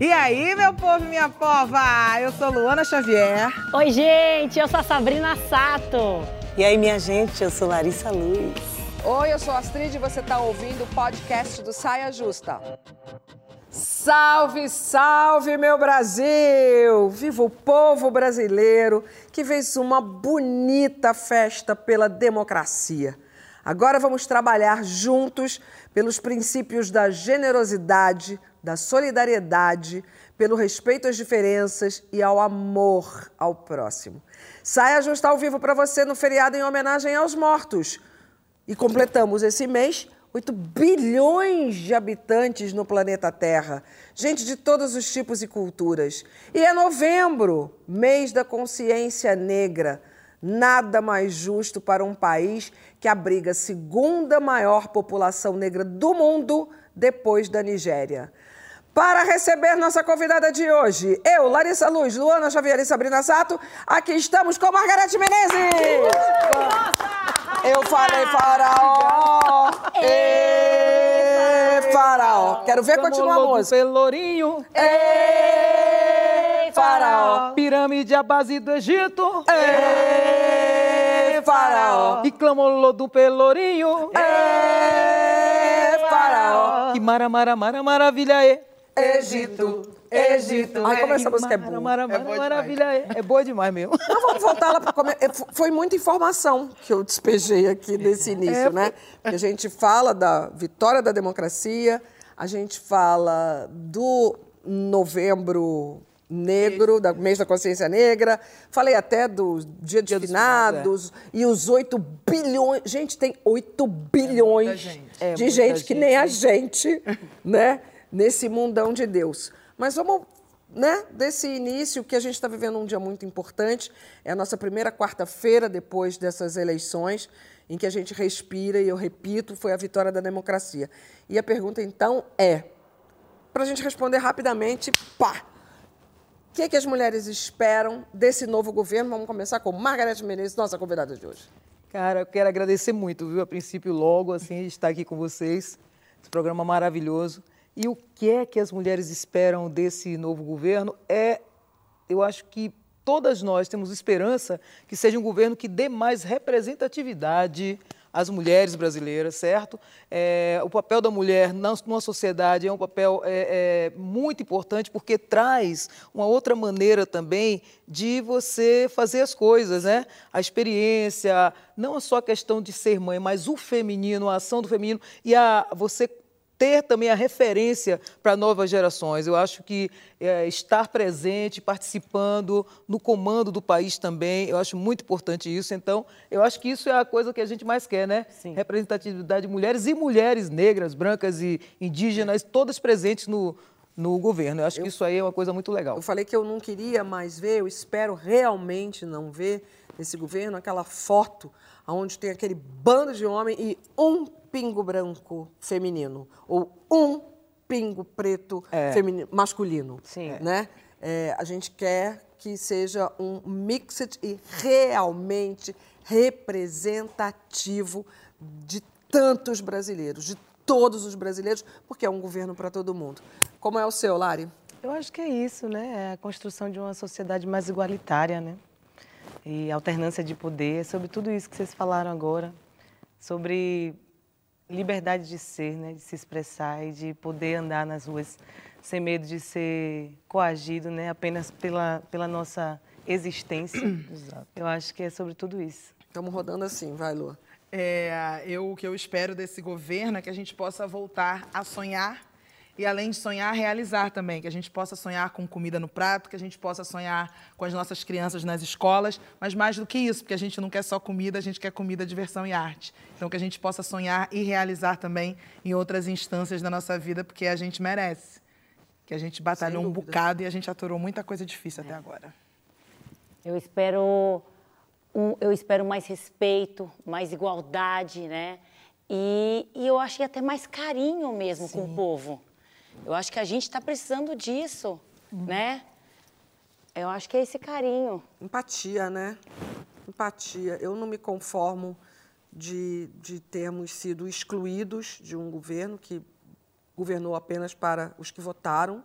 E aí, meu povo e minha pova? Eu sou Luana Xavier. Oi, gente, eu sou a Sabrina Sato. E aí, minha gente, eu sou Larissa Luz. Oi, eu sou a Astrid e você está ouvindo o podcast do Saia Justa. Salve, salve, meu Brasil! Viva o povo brasileiro que fez uma bonita festa pela democracia. Agora vamos trabalhar juntos pelos princípios da generosidade, da solidariedade, pelo respeito às diferenças e ao amor ao próximo. Saia Justa ao vivo para você no feriado em homenagem aos mortos. E completamos esse mês 8 bilhões de habitantes no planeta Terra, gente de todos os tipos e culturas. E é novembro, mês da consciência negra. Nada mais justo para um país que abriga a segunda maior população negra do mundo depois da Nigéria. Para receber nossa convidada de hoje, eu, Larissa Luz, Luana Xavier e Sabrina Sato, aqui estamos com Margarete Menezes. Eu falei faraó, e faraó. Quero ver continuar a música. Pelourinho, Ei, faraó, pirâmide à base do Egito, ei, faraó, e clamolô do Pelourinho, ei, faraó, que mara, mara, mara, maravilha é. Egito, Egito. Ai, como essa música é boa. Mara, mara, mara, maravilha é. É boa demais mesmo. Então vamos voltar lá para comer. É, Foi muita informação que eu despejei aqui nesse início, né? Porque a gente fala da vitória da democracia, a gente fala do novembro negro, da mês da consciência negra, falei até do dia de finados e os 8 bilhões. Gente, tem 8 bilhões gente. de É muita gente que nem a gente. gente, né? Nesse mundão de Deus. Mas vamos né, desse início que a gente está vivendo um dia muito importante. É a nossa primeira quarta-feira depois dessas eleições, em que a gente respira, e eu repito, foi a vitória da democracia. E a pergunta, então, é, para a gente responder rapidamente, pá! Que, que as mulheres esperam desse novo governo? Vamos começar com Margarete Menezes, nossa convidada de hoje. Cara, eu quero agradecer muito, viu? A princípio, logo, assim, estar aqui com vocês. Esse programa maravilhoso. E o que é que as mulheres esperam desse novo governo é, eu acho que todas nós temos esperança que seja um governo que dê mais representatividade às mulheres brasileiras, certo? É, o papel da mulher na, numa sociedade é um papel é, é, muito importante porque traz uma outra maneira também de você fazer as coisas, né? A experiência, não só a questão de ser mãe, mas o feminino, a ação do feminino e a você ter também a referência para novas gerações. Eu acho que é, estar presente, participando no comando do país também, eu acho muito importante isso. Então, eu acho que isso é a coisa que a gente mais quer, né? Sim. Representatividade de mulheres e mulheres negras, brancas e indígenas, todas presentes no, no governo. Eu acho que isso aí é uma coisa muito legal. Eu falei que eu não queria mais ver, eu espero realmente não ver nesse governo aquela foto onde tem aquele bando de homem e um pingo branco feminino ou um pingo preto É. feminino, masculino. Sim. Né? É, a gente quer que seja um mixed e realmente representativo de tantos brasileiros, de todos os brasileiros, porque é um governo para todo mundo. Como é o seu, Lari? Eu acho que é isso, né? É a construção de uma sociedade mais igualitária, né? E alternância de poder, sobre tudo isso que vocês falaram agora, sobre liberdade de ser, né? De se expressar e de poder andar nas ruas sem medo de ser coagido, né? Apenas pela, pela nossa existência. Exato. Eu acho que é sobre tudo isso. Estamos rodando assim, vai, Lu. É, eu, o que eu espero desse governo é que a gente possa voltar a sonhar e, além de sonhar, realizar também. Que a gente possa sonhar com comida no prato, que a gente possa sonhar com as nossas crianças nas escolas, mas mais do que isso, porque a gente não quer só comida, a gente quer comida, diversão e arte. Então, que a gente possa sonhar e realizar também em outras instâncias da nossa vida, porque a gente merece. Que a gente batalhou um bocado e a gente aturou muita coisa difícil até agora. Eu espero um, eu espero mais respeito, mais igualdade, né? E, e eu acho que até mais carinho mesmo com o povo. Eu acho que a gente está precisando disso, né? Eu acho que é esse carinho. Empatia, né? Empatia. Eu não me conformo de, de termos sido excluídos de um governo que governou apenas para os que votaram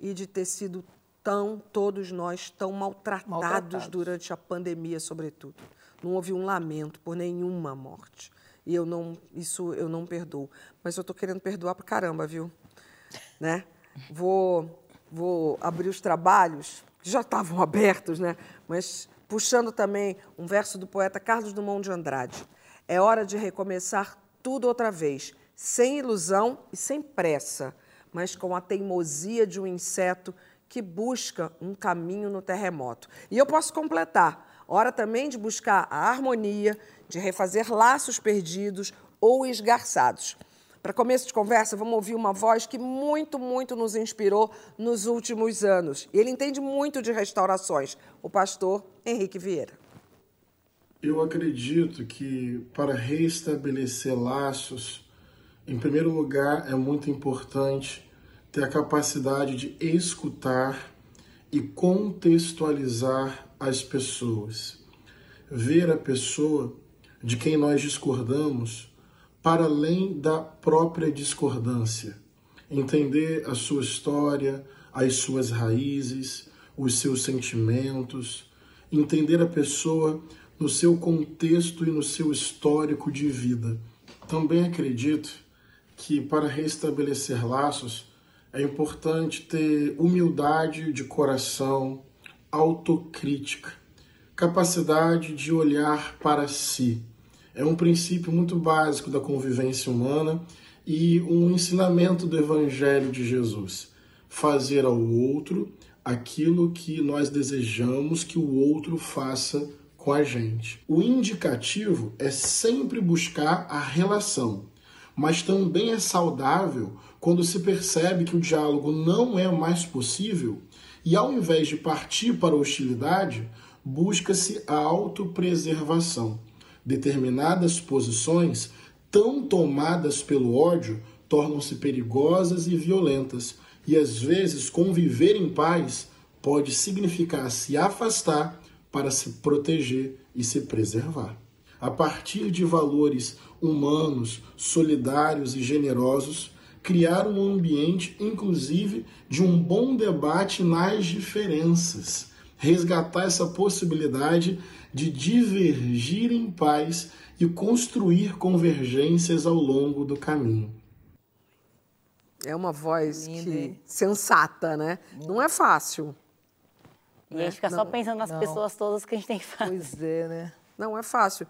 e de ter sido tão, todos nós, tão maltratados, maltratados. durante a pandemia, sobretudo. Não houve um lamento por nenhuma morte. E eu não, isso eu não perdoo. Mas eu estou querendo perdoar para caramba, viu? Né? Vou, vou abrir os trabalhos, que já estavam abertos, né? Mas puxando também um verso do poeta Carlos Dumont de Andrade. É hora de recomeçar tudo outra vez, sem ilusão e sem pressa, mas com a teimosia de um inseto que busca um caminho no terremoto. E eu posso completar. Hora também de buscar a harmonia, de refazer laços perdidos ou esgarçados. Para começo de conversa, vamos ouvir uma voz que muito, muito nos inspirou nos últimos anos. Ele entende muito de restaurações, o pastor Henrique Vieira. Eu acredito que para restabelecer laços, em primeiro lugar, é muito importante ter a capacidade de escutar e contextualizar as pessoas. Ver a pessoa de quem nós discordamos para além da própria discordância. Entender a sua história, as suas raízes, os seus sentimentos, entender a pessoa no seu contexto e no seu histórico de vida. Também acredito que para restabelecer laços é importante ter humildade de coração, autocrítica, capacidade de olhar para si. É um princípio muito básico da convivência humana e um ensinamento do Evangelho de Jesus. Fazer ao outro aquilo que nós desejamos que o outro faça com a gente. O indicativo é sempre buscar a relação, mas também é saudável quando se percebe que o diálogo não é mais possível e, ao invés de partir para a hostilidade, busca-se a autopreservação. Determinadas posições, tão tomadas pelo ódio, tornam-se perigosas e violentas, e às vezes conviver em paz pode significar se afastar para se proteger e se preservar. A partir de valores humanos, solidários e generosos, criar um ambiente, inclusive, de um bom debate nas diferenças, resgatar essa possibilidade de divergir em paz e construir convergências ao longo do caminho. É uma voz que, sensata, né? Não é fácil. E né? a gente fica não, só pensando nas não. pessoas todas que a gente tem que fazer. Pois é, né? Não é fácil.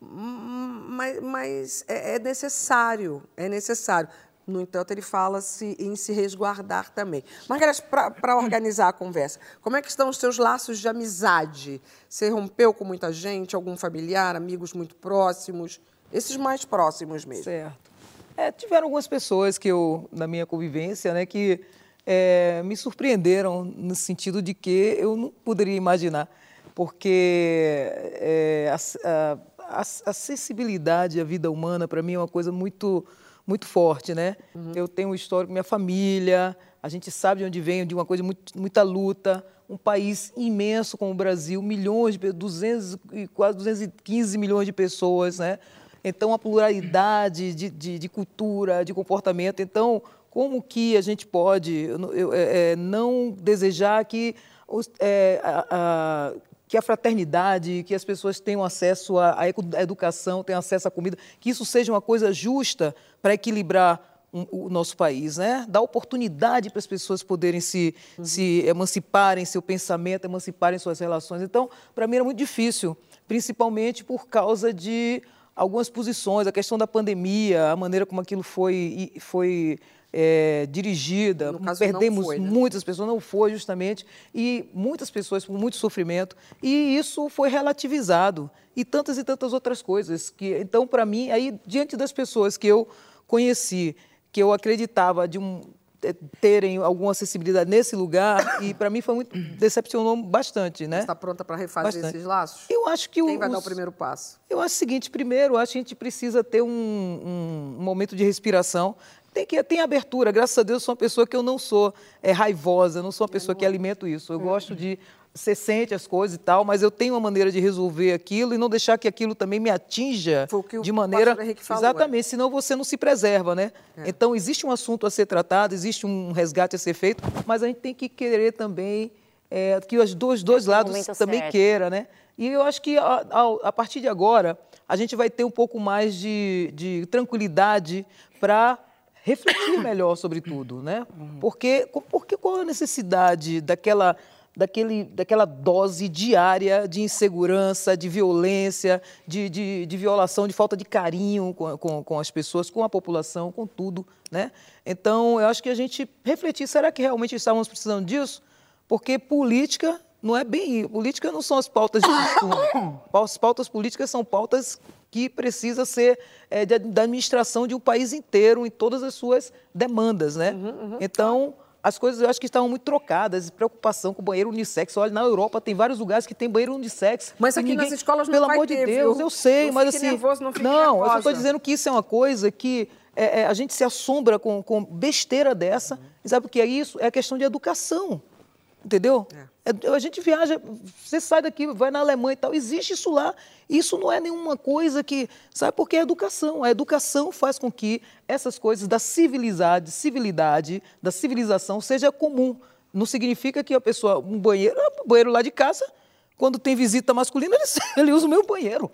Mas, mas é, é necessário, é necessário. No entanto, ele fala -se em se resguardar também. Margareth, para organizar a conversa, como é que estão os seus laços de amizade? Você rompeu com muita gente, algum familiar, amigos muito próximos? Esses mais próximos mesmo. Certo. É, tiveram algumas pessoas que eu, na minha convivência, né, que é, me surpreenderam no sentido de que eu não poderia imaginar, porque é, a, a, a acessibilidade à vida humana, para mim, é uma coisa muito muito forte, né? Uhum. Eu tenho um histórico, minha família, a gente sabe de onde venho, de uma coisa muito, muita luta, um país imenso como o Brasil, milhões de 200 quase 215 milhões de pessoas, né? Então a pluralidade de, de, de cultura, de comportamento. Então como que a gente pode eu, eu, é, é, não desejar que os, é, a, a, que a fraternidade, que as pessoas tenham acesso à, educação, tenham acesso à comida, que isso seja uma coisa justa para equilibrar o nosso país, né? Dar oportunidade para as pessoas poderem se, uhum. se emanciparem seu pensamento, emanciparem suas relações. Então, para mim era muito difícil, principalmente por causa de algumas posições, a questão da pandemia, a maneira como aquilo foi, foi é, dirigida, perdemos foi, né? muitas pessoas, não foi justamente, e muitas pessoas com muito sofrimento, e isso foi relativizado, e tantas e tantas outras coisas. que Então, para mim, aí, diante das pessoas que eu conheci, que eu acreditava de um, é, terem alguma acessibilidade nesse lugar e para mim foi muito decepcionou bastante, né? Está pronta para refazer bastante. esses laços? Eu acho que quem o, vai os, dar o primeiro passo? Eu acho o seguinte, primeiro, acho que a gente precisa ter um, um, um momento de respiração tem, que, tem abertura. Graças a Deus, eu sou uma pessoa que eu não sou é, raivosa, não sou uma pessoa que alimento isso. Eu gosto de você sente as coisas e tal, mas eu tenho uma maneira de resolver aquilo e não deixar que aquilo também me atinja Foi o que o de maneira. falou, Exatamente, senão você não se preserva, né? É. Então, existe um assunto a ser tratado, existe um resgate a ser feito, mas a gente tem que querer também é, que os dois, dois lados também certo. queiram, né? E eu acho que a, a- a partir de agora a gente vai ter um pouco mais de, de tranquilidade para refletir melhor sobre tudo, né? Porque, porque qual a necessidade daquela, daquele, daquela dose diária de insegurança, de violência, de, de, de violação, de falta de carinho com, com, com as pessoas, com a população, com tudo, né? Então, eu acho que a gente refletir, será que realmente estávamos precisando disso? Porque política não é bem isso. Política não são as pautas de costume. As pautas políticas são pautas que precisa ser é, de- da administração de um país inteiro em todas as suas demandas, né? Uhum, Então, as coisas eu acho que estavam muito trocadas. Preocupação com banheiro unissex. Olha, na Europa tem vários lugares que tem banheiro unissex. Mas aqui nas ninguém- escolas não Pelo vai amor ter, de Deus, viu? eu sei, Não mas assim... nervoso, não não, eu estou dizendo que isso é uma coisa que é, é, a gente se assombra com, com besteira dessa. E sabe o que é isso? É questão de educação. Entendeu? É, a gente viaja, você sai daqui, vai na Alemanha e tal, existe isso lá. Isso não é nenhuma coisa que. Sabe por que é educação? A educação faz com que essas coisas da civilidade, civilidade, da civilização seja comum. Não significa que a pessoa, um banheiro, um banheiro lá de casa, quando tem visita masculina, ele, ele usa o meu banheiro.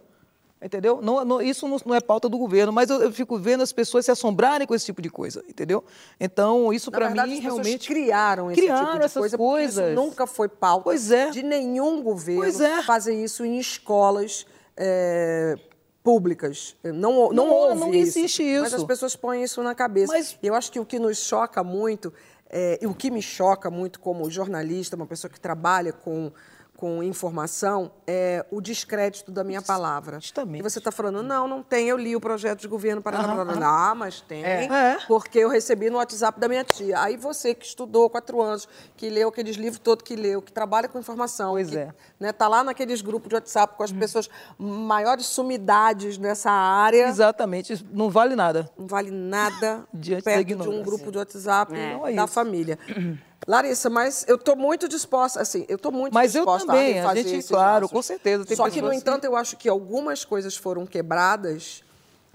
Entendeu? Não, não- isso não, é pauta do governo, mas eu, eu fico vendo as pessoas se assombrarem com esse tipo de coisa, entendeu? Então, isso para mim as realmente. criaram esse criaram tipo de essas coisa, porque coisas. isso nunca foi pauta é. de nenhum governo Pois é. fazer isso em escolas é, públicas. Não, não, Não, houve não isso. existe Mas isso. as pessoas põem isso na cabeça. Mas- eu acho que o que nos choca muito, é, e o que me choca muito como jornalista, uma pessoa que trabalha com, com informação, é o descrédito da minha palavra. Justamente. E você está falando, não, não tem, eu li o projeto de governo para... Ah, mas tem. É. Porque eu recebi no WhatsApp da minha tia. Aí você que estudou quatro anos, que leu aqueles livros todos que leu, que trabalha com informação, Pois que é. né, tá lá naqueles grupos de WhatsApp com as pessoas maiores sumidades nessa área, Exatamente, isso não vale nada. não vale nada Diante perto de um grupo de WhatsApp Então é da família. Larissa, mas eu estou muito disposta, assim, eu estou muito Mas eu disposta também, a a refazer gente, claro, com certeza, Só que, no que- entanto, eu acho que algumas coisas foram quebradas,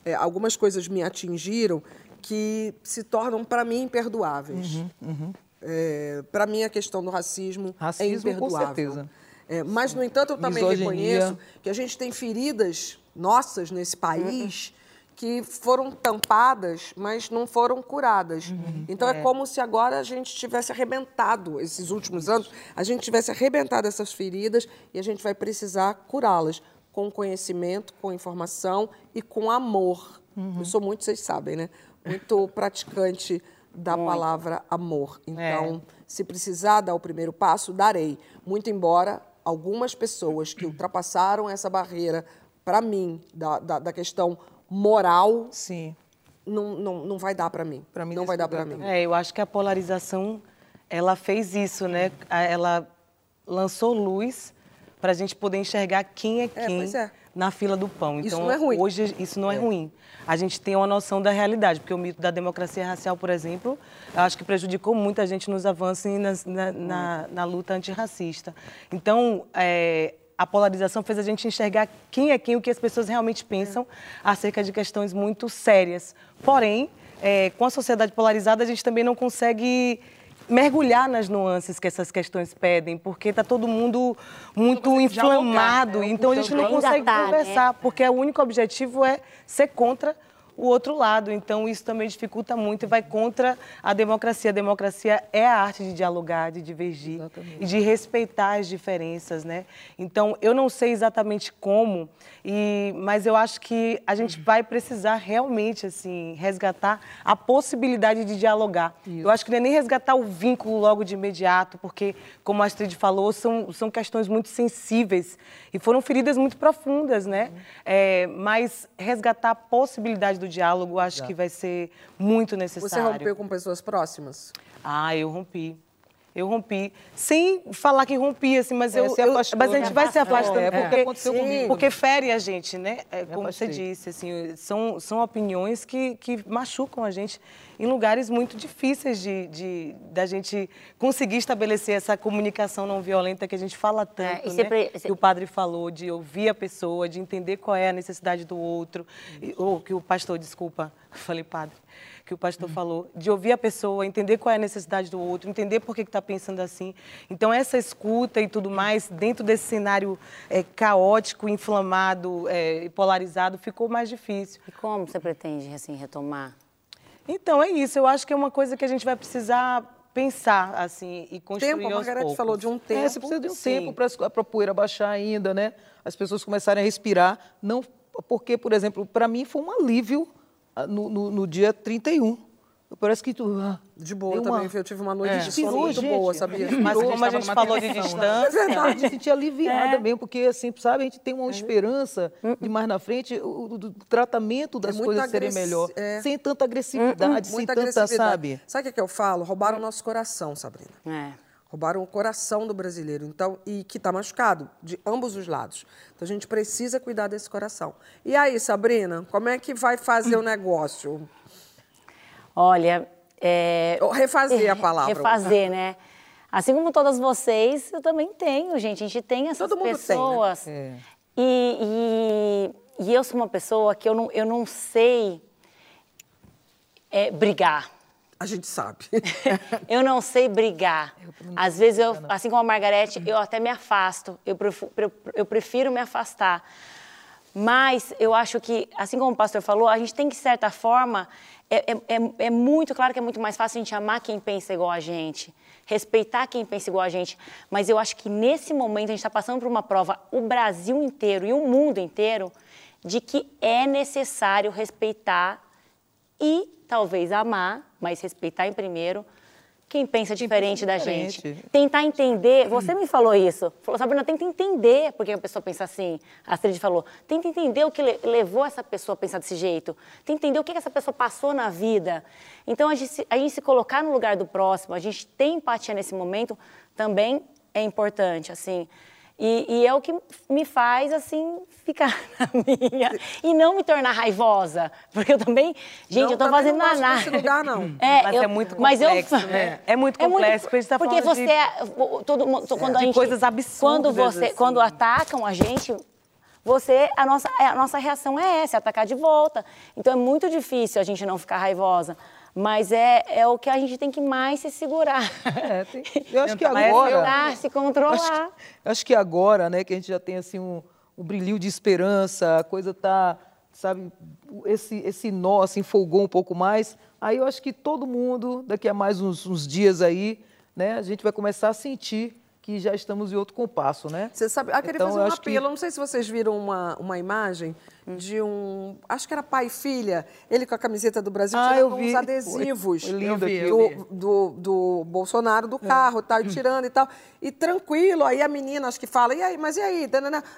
é, algumas coisas me atingiram que se tornam, para mim, imperdoáveis. para mim, a questão do racismo, é Uhum, Racismo, com imperdoável. certeza. É, mas, no entanto, eu também Misoginia. reconheço que a gente tem feridas nossas nesse país Uhum. Que foram tampadas, mas não foram curadas. Uhum. Então é. como se agora a gente tivesse arrebentado esses últimos anos, a gente tivesse arrebentado essas feridas e a gente vai precisar curá-las com conhecimento, com informação e com amor. Uhum. Eu sou muito, vocês sabem, né? Muito praticante da palavra amor. Então, se precisar dar o primeiro passo, darei. Muito embora algumas pessoas que ultrapassaram essa barreira, para mim, da, da, da questão moral, Sim. não, não, não vai dar para mim. Pra mim, não vai dar para mim. É, eu acho que a polarização, ela fez isso, né? A- Ela lançou luz para a gente poder enxergar quem é quem pois é. na fila do pão. Isso Então, não é ruim. hoje isso não é. ruim. A gente tem uma noção da realidade, porque o mito da democracia racial, por exemplo, eu acho que prejudicou muita gente nos avanços e nas- na, na- na luta antirracista. Então, é, a polarização fez a gente enxergar quem é quem, o que as pessoas realmente pensam acerca de questões muito sérias. Porém, é, com a sociedade polarizada, a gente também não consegue mergulhar nas nuances que essas questões pedem, porque está todo mundo muito consegue dialogar, inflamado, né? então a gente não consegue tá, né? conversar, porque o único objetivo é ser contra o outro lado. Então, isso também dificulta muito e vai contra a democracia. A democracia é a arte de dialogar, de divergir e de respeitar as diferenças, né? Então, eu não sei exatamente como, e, mas eu acho que a gente vai precisar realmente, assim, resgatar a possibilidade de dialogar. Eu acho que não é nem resgatar o vínculo logo de imediato, porque, como a Astrid falou, são, são questões muito sensíveis e foram feridas muito profundas, né? É, mas resgatar a possibilidade do diálogo, acho que vai ser muito necessário. Você rompeu com pessoas próximas? Ah, eu rompi. Eu rompi, sem falar que rompi, assim, mas, É, eu, se eu- afastou, mas a gente né? vai se afastando. É, porque aconteceu comigo. Porque fere a gente, né? É, como você disse, assim, são, são opiniões que, que machucam a gente em lugares muito difíceis de, de da gente conseguir estabelecer essa comunicação não violenta que a gente fala tanto, e né? Que o padre falou, de ouvir a pessoa, de entender qual é a necessidade do outro, e- ou que o pastor, desculpa, falei padre, que o pastor falou, de ouvir a pessoa, entender qual é a necessidade do outro, entender por que está pensando assim. Então, essa escuta e tudo mais, dentro desse cenário é, caótico, inflamado é, e polarizado, ficou mais difícil. E como você pretende, assim, retomar? Então, é isso. Eu acho que é uma coisa que a gente vai precisar pensar, assim, e construir Tempo, a Margarete poucos. falou de um tempo. É, você precisa de um Sim. tempo para a poeira baixar ainda, né? As pessoas começarem a respirar. Não, porque, por exemplo, para mim foi um alívio ah, no, no, no dia 31. Parece que tu. ah, De boa uma- também, eu tive uma noite É. de sono muito gente. boa, sabia? Mas como a gente falou de né? distância... Eu me senti aliviada É. mesmo, porque assim, sabe, a gente tem uma esperança de mais na frente, o, do tratamento das muito coisas serem melhor, é. sem tanta agressividade, sem Muita tanta, agressividade. sabe? Sabe o que, que eu falo? Roubaram o nosso coração, Sabrina. É. Roubaram o coração do brasileiro, então e que está machucado de ambos os lados. Então a gente precisa cuidar desse coração. E aí, Sabrina, como é que vai fazer o negócio? Olha, é... Refazer a palavra. Refazer, né? Assim como todas vocês, eu também tenho, gente. A gente tem essas Todo mundo tem, né? pessoas. É. E, e, e eu sou uma pessoa que eu não, eu não sei é, brigar. A gente sabe. eu não sei brigar. Às vezes, eu, assim como a Margarete, eu até me afasto. Eu prefiro, eu prefiro me afastar. Mas eu acho que, assim como o pastor falou, a gente tem que, de certa forma, é, é, é- é muito claro que é muito mais fácil a gente amar quem pensa igual a gente, respeitar quem pensa igual a gente. Mas eu acho que nesse momento a gente está passando por uma prova, o Brasil inteiro e o mundo inteiro, de que é necessário respeitar e talvez amar, mas respeitar em primeiro quem pensa diferente da diferente. gente. Tentar entender, você me falou isso. Falou, Sabrina, tenta entender por que a pessoa pensa assim. A Astrid falou, tenta entender o que le- levou essa pessoa a pensar desse jeito. Tenta entender o que essa pessoa passou na vida. Então, a gente, a gente se colocar no lugar do próximo, a gente ter empatia nesse momento, também é importante, assim. E, e é o que me faz, assim, ficar na minha. E não me tornar raivosa. Porque eu também. Gente, Não, eu tô também fazendo não desse lugar, não. Mas eu- é muito mas eu- complexo, né? É muito complexo, porque a gente tá porque falando você de- é, todo mundo, quando a de gente, coisas absurdas, Quando você, assim. quando atacam a gente, você, a nossa, a nossa reação é essa, é atacar de volta. Então é muito difícil a gente não ficar raivosa. Mas é, é o que a gente tem que mais se segurar. É, tem- eu acho que agora- segurar, se controlar. Acho, acho que agora, né, que a gente já tem assim um, um brilhinho de esperança, a coisa tá, sabe, esse esse nó assim folgou um pouco mais. Aí eu acho que todo mundo daqui a mais uns, uns dias aí, né, a gente vai começar a sentir que já estamos em outro compasso, né? Você sabe, ah, queria Então, fazer eu um acho que- apelo. Não sei se vocês viram uma, uma imagem de um. Acho que era pai e filha, ele com a camiseta do Brasil, Ah, tirando eu uns adesivos Foi lindo Eu vi, aquilo. eu do, do, do Bolsonaro do carro, tá? E tirando e tal. E tranquilo, aí a menina acho que fala, e aí, mas e aí?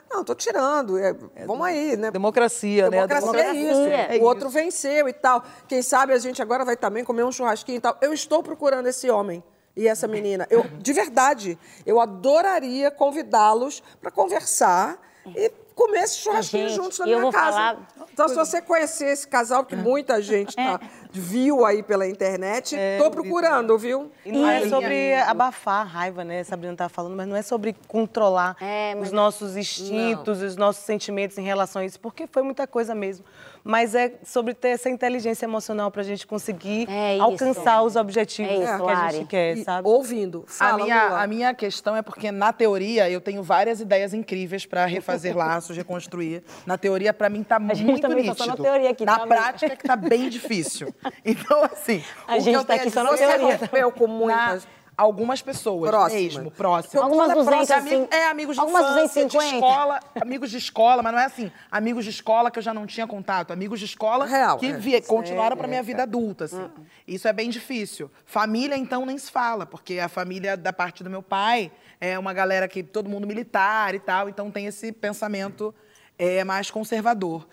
Não, tô tirando. é, vamos aí, né? Democracia, né? A Democracia é isso. Democracia. É o outro isso. venceu e tal. Quem sabe a gente agora vai também comer um churrasquinho e tal. Eu estou procurando esse homem e essa menina. Eu, de verdade, eu adoraria convidá-los para conversar e comer esse churrasquinho Gente, juntos na minha casa. falar- Então, se você conhecer esse casal, que muita gente tá, viu aí pela internet, tô procurando, viu? E não é sobre abafar a raiva, né? Sabrina estava falando, mas não é sobre controlar É, mas- os nossos instintos, os nossos sentimentos em relação a isso, porque foi muita coisa mesmo. Mas é sobre ter essa inteligência emocional para a gente conseguir É isso. alcançar os objetivos É isso, que a gente quer, E sabe? ouvindo. A Fala, minha, Lula. a minha questão é porque, na teoria, eu tenho várias ideias incríveis para refazer laços, reconstruir. Na teoria, para mim, tá gente muito também nítido. tá só na teoria aqui, Na tá, prática, que tá bem difícil. Então, assim... A o que gente eu tá tenho aqui a só na dizer- teoria. Rompeu com muitas... Na- algumas pessoas Próximas. mesmo, próximas. Algumas é próximo, 250, amigo- É, amigos de algumas infância, 250. de escola, amigos de escola, mas não é assim, amigos de escola que eu já não tinha contato, amigos de escola Real, que é. vi- continuaram para minha vida adulta, assim. Isso é bem difícil. Família, então, nem se fala, porque a família da parte do meu pai é uma galera que todo mundo militar e tal, então tem esse pensamento é, mais conservador.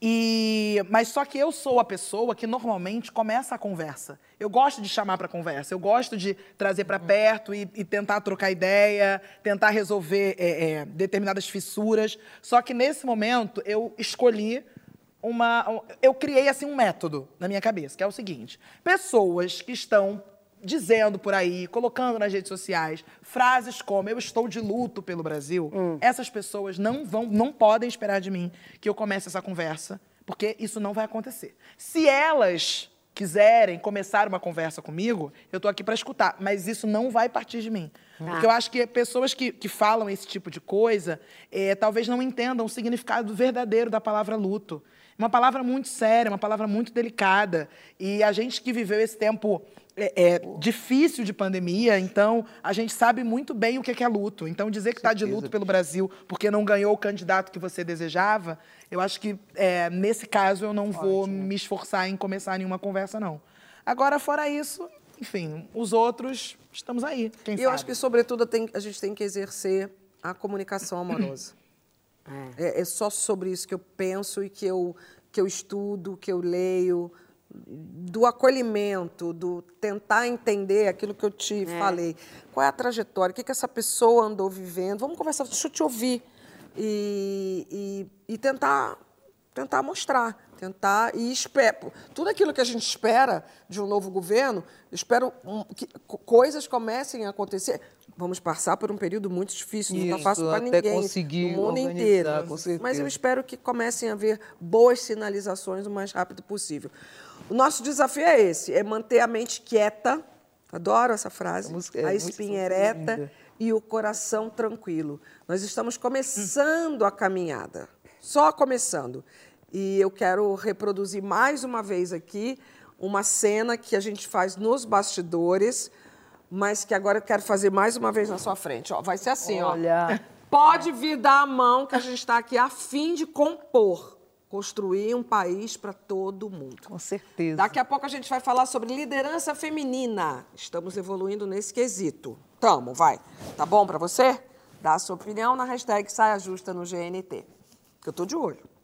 E, mas só que eu sou a pessoa que normalmente começa a conversa. Eu gosto de chamar para conversa, eu gosto de trazer para perto e, e, tentar trocar ideia, tentar resolver é, é, determinadas fissuras. Só que nesse momento eu escolhi uma, eu criei assim um método na minha cabeça, que é o seguinte: pessoas que estão dizendo por aí, colocando nas redes sociais frases como eu estou de luto pelo Brasil, hum. essas pessoas não vão, não podem esperar de mim que eu comece essa conversa, porque isso não vai acontecer. Se elas quiserem começar uma conversa comigo, eu estou aqui para escutar, mas isso não vai partir de mim. Ah. Porque eu acho que pessoas que, que falam esse tipo de coisa é, talvez não entendam o significado verdadeiro da palavra luto. Uma palavra muito séria, uma palavra muito delicada. E a gente que viveu esse tempo é, é, difícil de pandemia, então a gente sabe muito bem o que é luto. Então, dizer que está de luto pelo Brasil porque não ganhou o candidato que você desejava, eu acho que é, nesse caso eu não Ótimo. vou me esforçar em começar nenhuma conversa, não. Agora, fora isso, enfim, os outros, estamos aí. Quem e sabe? eu acho que, sobretudo, a gente tem que exercer a comunicação amorosa. É. é. é só sobre isso que eu penso e que eu, que eu estudo, que eu leio do acolhimento, do tentar entender aquilo que eu te é. falei. Qual é a trajetória? O que, que essa pessoa andou vivendo? Vamos conversar, deixa eu te ouvir. E, e, e tentar, tentar mostrar, tentar e espero. Tudo aquilo que a gente espera de um novo governo, espero que coisas comecem a acontecer. Vamos passar por um período muito difícil, Isso, não está fácil para ninguém, conseguir no mundo inteiro. Mas eu espero que comecem a haver boas sinalizações o mais rápido possível. O nosso desafio é esse, é manter a mente quieta, adoro essa frase, é a espinha ereta e o coração tranquilo. Nós estamos começando a caminhada, só começando. E eu quero reproduzir mais uma vez aqui uma cena que a gente faz nos bastidores, mas que agora eu quero fazer mais uma vez na sua frente. Ó, vai ser assim, Olha. ó. Pode vir dar a mão que a gente está aqui a fim de compor construir um país para todo mundo. Com certeza. Daqui a pouco a gente vai falar sobre liderança feminina. Estamos evoluindo nesse quesito. Tamo, vai. Tá bom para você? Dá a sua opinião na hashtag Saia Justa no GNT. Que eu tô de olho.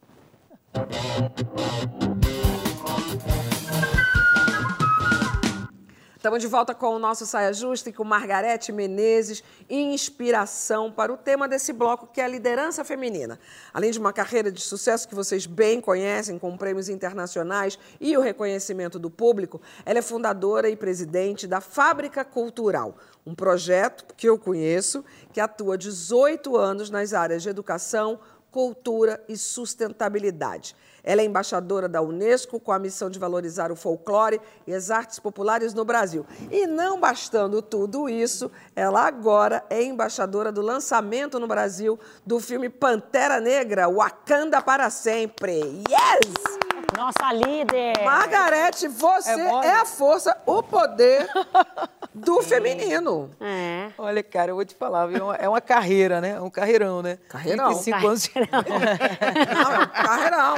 Estamos de volta com o nosso Saia Justa e com Margarete Menezes, inspiração para o tema desse bloco, que é a liderança feminina. Além de uma carreira de sucesso que vocês bem conhecem, com prêmios internacionais e o reconhecimento do público, ela é fundadora e presidente da Fábrica Cultural, um projeto que eu conheço, que atua 18 anos nas áreas de educação, cultura e sustentabilidade. Ela é embaixadora da Unesco com a missão de valorizar o folclore e as artes populares no Brasil. E não bastando tudo isso, ela agora é embaixadora do lançamento no Brasil do filme Pantera Negra, Wakanda para sempre. Yes! Nossa líder! Margarete, você é, é a força, o poder do feminino. É. Olha, cara, eu vou te falar, viu? é uma carreira, né? É um carreirão, né? Carreirão. 35 anos. Não, é um carreirão.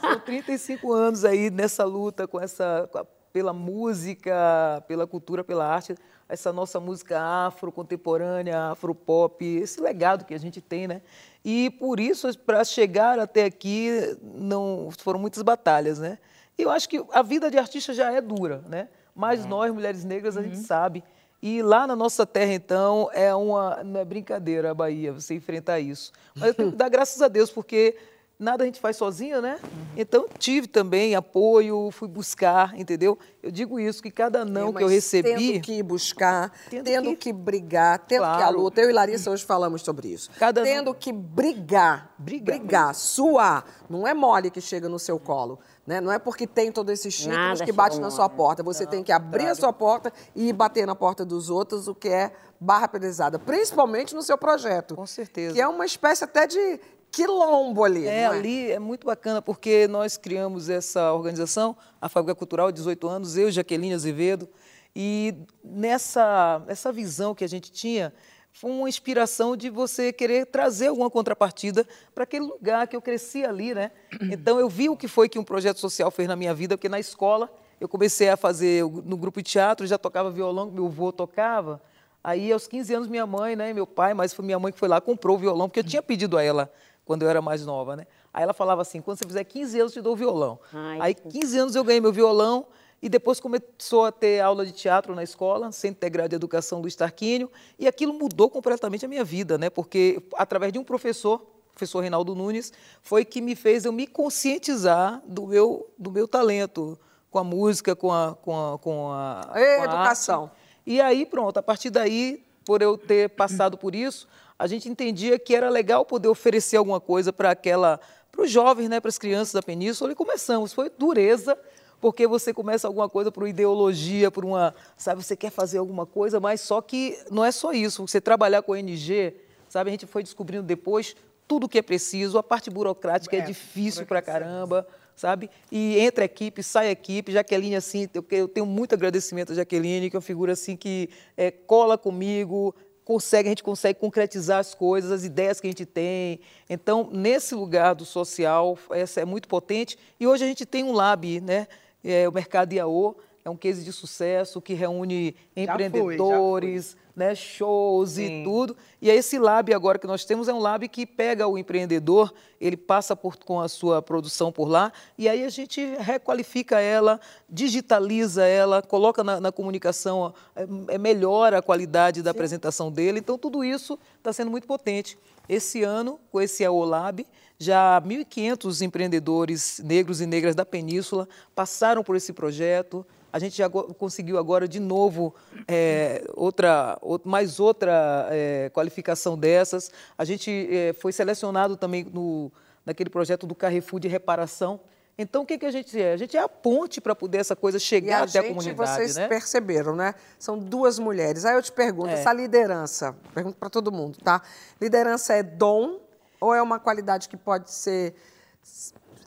São 35 anos aí nessa luta com essa, com a, pela música, pela cultura, pela arte, essa nossa música afro, contemporânea, afro-pop, esse legado que a gente tem, né? E por isso, para chegar até aqui, não foram muitas batalhas, né? E eu acho que a vida de artista já é dura, né? Mas uhum. nós, mulheres negras, a gente uhum. sabe. E lá na nossa terra, então, é uma não é brincadeira a Bahia, você enfrentar isso. Mas eu tenho que dar graças a Deus, porque nada a gente faz sozinha, né? Uhum. Então, tive também apoio, fui buscar, entendeu? Eu digo isso, que cada não é, que eu recebi... Tendo que buscar, tendo, tendo que... que... brigar, tendo claro. que a luta. Eu e Larissa hoje falamos sobre isso. Cada tendo que brigar, brigar, brigar, suar. Não é mole que chega no seu colo. Né? Não é porque tem todos esses títulos que bate na sua porta. Você não, tem que abrir claro. a sua porta e bater na porta dos outros, o que é barra pesada. Principalmente no seu projeto. Com certeza. Que é uma espécie até de quilombo ali. É, é, ali é muito bacana, porque nós criamos essa organização, a Fábrica Cultural, 18 anos, eu, Jaqueline Azevedo, e nessa essa visão que a gente tinha, foi uma inspiração de você querer trazer alguma contrapartida para aquele lugar que eu cresci ali, né? Então eu vi o que foi que um projeto social fez na minha vida, porque na escola eu comecei a fazer no grupo de teatro, já tocava violão, meu avô tocava. Aí aos 15 anos minha mãe, né, meu pai, mas foi minha mãe que foi lá comprou o violão, porque eu tinha pedido a ela quando eu era mais nova, né? Aí ela falava assim, quando você fizer 15 anos, eu te dou o violão. Ai, Aí 15 anos eu ganhei meu violão e depois começou a ter aula de teatro na escola, Centro Integrado de Educação do Estarquínio, e aquilo mudou completamente a minha vida, né? Porque através de um professor, professor Reinaldo Nunes, foi que me fez eu me conscientizar do meu, do meu talento com a música, com a, com a, com a, com a educação. arte. E aí, pronto, a partir daí, por eu ter passado por isso, a gente entendia que era legal poder oferecer alguma coisa para aquela, para os jovens, né, para as crianças da península, e começamos. Foi dureza, porque você começa alguma coisa por ideologia, por uma, sabe, você quer fazer alguma coisa, mas só que não é só isso. Você trabalhar com a ONG, sabe, a gente foi descobrindo depois tudo o que é preciso, a parte burocrática é, É, difícil pra caramba, sabe? E entra equipe, sai equipe, Jaqueline, assim, eu, eu tenho muito agradecimento a Jaqueline, que é uma figura assim que é, cola comigo, consegue, a gente consegue concretizar as coisas, as ideias que a gente tem. Então, nesse lugar do social, essa é muito potente. E hoje a gente tem um lab, né? É, o Mercado IAO, é um case de sucesso que reúne Já foi. empreendedores, né, shows Sim. e tudo. E aí esse lab agora que nós temos é um lab que pega o empreendedor, ele passa por, com a sua produção por lá, e aí a gente requalifica ela, digitaliza ela, coloca na, na comunicação, é, é, melhora a qualidade da apresentação dele. Então tudo isso está sendo muito potente. Esse ano, com esse AO Lab, já 1.500 empreendedores negros e negras da Península passaram por esse projeto. A gente já conseguiu agora de novo é, outra, ou- mais outra é, qualificação dessas. A gente é, foi selecionado também no, naquele projeto do Carrefour de reparação. Então, o que, que a gente é? A gente é a ponte para poder essa coisa chegar a até a gente, comunidade, vocês né? perceberam, né? São duas mulheres. Aí eu te pergunto, É. essa liderança, pergunto para todo mundo, tá? Liderança é dom ou é uma qualidade que pode ser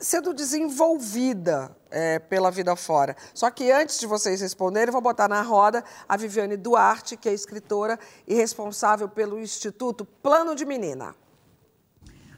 sendo desenvolvida é, pela vida fora? Só que antes de vocês responderem, eu vou botar na roda a Viviane Duarte, que é escritora e responsável pelo Instituto Plano de Menina.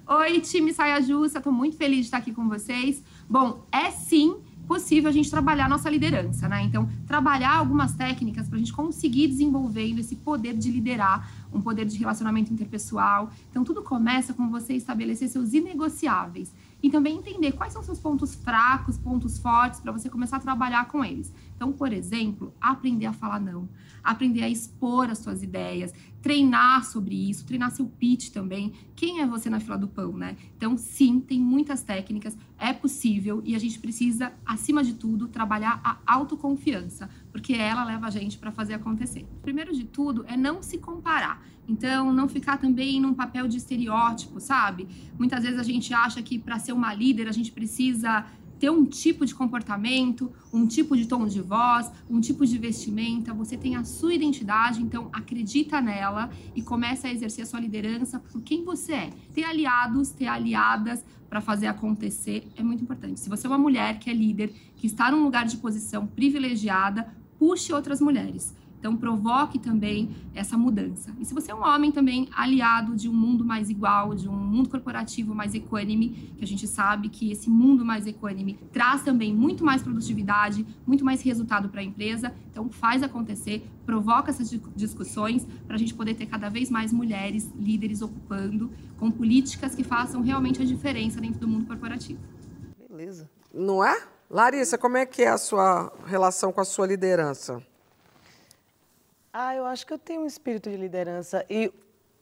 Oi, time Saia Justa, estou muito feliz de estar aqui com vocês. Bom, é sim possível a gente trabalhar nossa liderança, né? Então, trabalhar algumas técnicas para a gente conseguir desenvolvendo esse poder de liderar, um poder de relacionamento interpessoal. Então, tudo começa com você estabelecer seus inegociáveis e também entender quais são seus pontos fracos, pontos fortes, para você começar a trabalhar com eles. Então, por exemplo, aprender a falar não, aprender a expor as suas ideias, treinar sobre isso, treinar seu pitch também. Quem é você na fila do pão, né? Então, sim, tem muitas técnicas, é possível e a gente precisa, acima de tudo, trabalhar a autoconfiança, porque ela leva a gente para fazer acontecer. Primeiro de tudo é não se comparar. Então, não ficar também num papel de estereótipo, sabe? Muitas vezes a gente acha que para ser uma líder a gente precisa ter um tipo de comportamento, um tipo de tom de voz, um tipo de vestimenta, você tem a sua identidade, então acredita nela e começa a exercer a sua liderança por quem você é. Ter aliados, ter aliadas para fazer acontecer é muito importante. Se você é uma mulher que é líder, que está num lugar de posição privilegiada, puxe outras mulheres. Então, provoque também essa mudança. E se você é um homem também aliado de um mundo mais igual, de um mundo corporativo mais equânime, que a gente sabe que esse mundo mais equânime traz também muito mais produtividade, muito mais resultado para a empresa. Então, faz acontecer, provoca essas di- discussões para a gente poder ter cada vez mais mulheres líderes ocupando, com políticas que façam realmente a diferença dentro do mundo corporativo. Beleza. Não é? Larissa, como é que é a sua relação com a sua liderança? Ah, eu acho que eu tenho um espírito de liderança e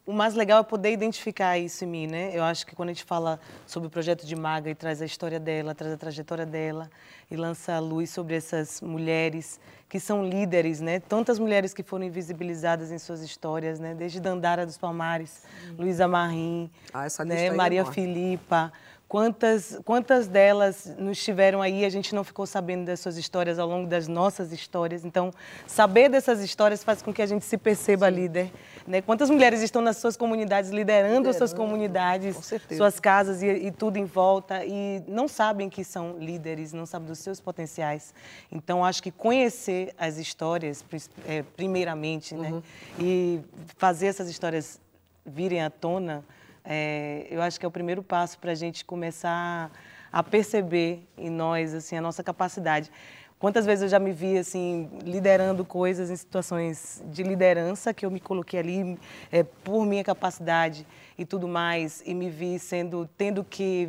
o mais legal é poder identificar isso em mim, né? Eu acho que quando a gente fala sobre o projeto de Maga e traz a história dela, traz a trajetória dela e lança a luz sobre essas mulheres que são líderes, né? Tantas mulheres que foram invisibilizadas em suas histórias, né? Desde Dandara dos Palmares, Luísa Marim, Ah, né? é Maria enorme. Filipa. Quantas, quantas delas nos estiveram aí, a gente não ficou sabendo das suas histórias ao longo das nossas histórias. Então, saber dessas histórias faz com que a gente se perceba líder. Né? Quantas mulheres estão nas suas comunidades, liderando, as suas comunidades, suas casas e, e tudo em volta, e não sabem que são líderes, não sabem dos seus potenciais. Então, acho que conhecer as histórias, eh, primeiramente, né? e fazer essas histórias virem à tona, é, eu acho que é o primeiro passo para a gente começar a perceber em nós assim a nossa capacidade. Quantas vezes eu já me vi assim liderando coisas em situações de liderança que eu me coloquei ali é, por minha capacidade e tudo mais e me vi sendo tendo que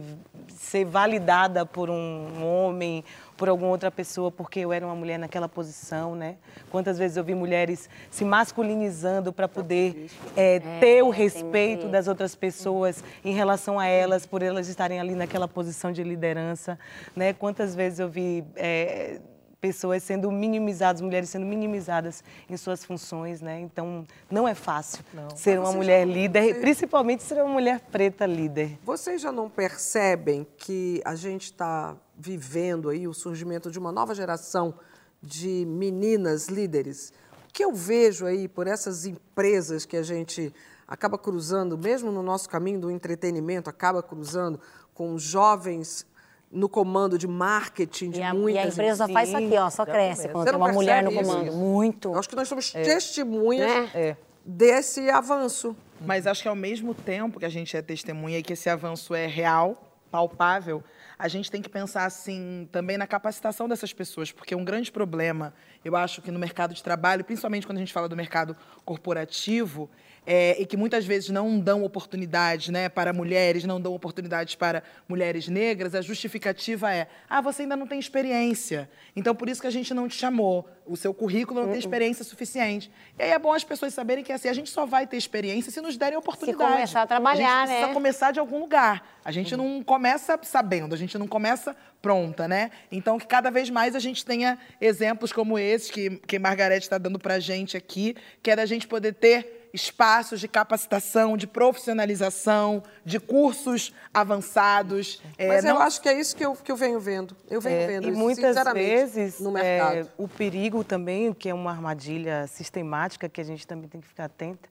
ser validada por um homem, por alguma outra pessoa porque eu era uma mulher naquela posição, né? Quantas vezes eu vi mulheres se masculinizando para poder é, ter o respeito das outras pessoas em relação a elas por elas estarem ali naquela posição de liderança, né? Quantas vezes eu vi é, pessoas sendo minimizadas, mulheres sendo minimizadas em suas funções, né? Então, não é fácil não. ser uma mulher líder, principalmente ser uma mulher preta líder. Vocês já não percebem que a gente está vivendo aí o surgimento de uma nova geração de meninas líderes? O que eu vejo aí por essas empresas que a gente acaba cruzando, mesmo no nosso caminho do entretenimento, acaba cruzando com jovens no comando de marketing de e a, muitas E a empresa só faz isso aqui, ó, só cresce quando tem uma mulher no comando. Isso. Muito. Eu acho que nós somos é. testemunhas é. desse avanço. Mas acho que ao mesmo tempo que a gente é testemunha e que esse avanço é real, palpável, a gente tem que pensar assim também na capacitação dessas pessoas, porque um grande problema, eu acho que no mercado de trabalho, principalmente quando a gente fala do mercado corporativo, é, e que muitas vezes não dão oportunidades né, para mulheres, não dão oportunidades para mulheres negras, a justificativa é: ah, você ainda não tem experiência, então por isso que a gente não te chamou, o seu currículo não tem uhum. experiência suficiente. E aí é bom as pessoas saberem que assim, a gente só vai ter experiência se nos derem oportunidade. Se começar a trabalhar, a gente precisa né? começar de algum lugar. A gente uhum. não começa sabendo, a gente não começa pronta, né? Então que cada vez mais a gente tenha exemplos como esses que, que Margarete está dando para a gente aqui, que é da gente poder ter espaços de capacitação, de profissionalização, de cursos avançados. É, Mas eu acho que é isso que eu, que eu venho vendo. Eu venho é, vendo e isso, muitas vezes no mercado. É, o perigo também, que é uma armadilha sistemática que a gente também tem que ficar atenta,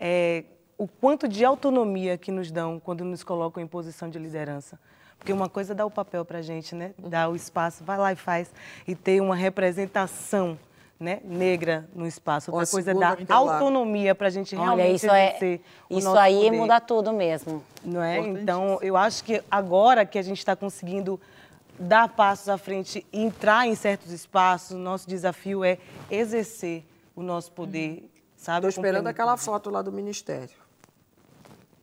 é o quanto de autonomia que nos dão quando nos colocam em posição de liderança. Porque uma coisa é dar o papel para a gente, né? Dar o espaço, vai lá e faz. E ter uma representação né, negra no espaço. Outra coisa é dar autonomia para a gente realmente Olha, isso é, Isso aí poder. muda tudo mesmo. Não é? Então, eu acho que agora que a gente está conseguindo dar passos à frente e entrar em certos espaços, o nosso desafio é exercer o nosso poder, sabe? Estou esperando aquela foto lá do Ministério.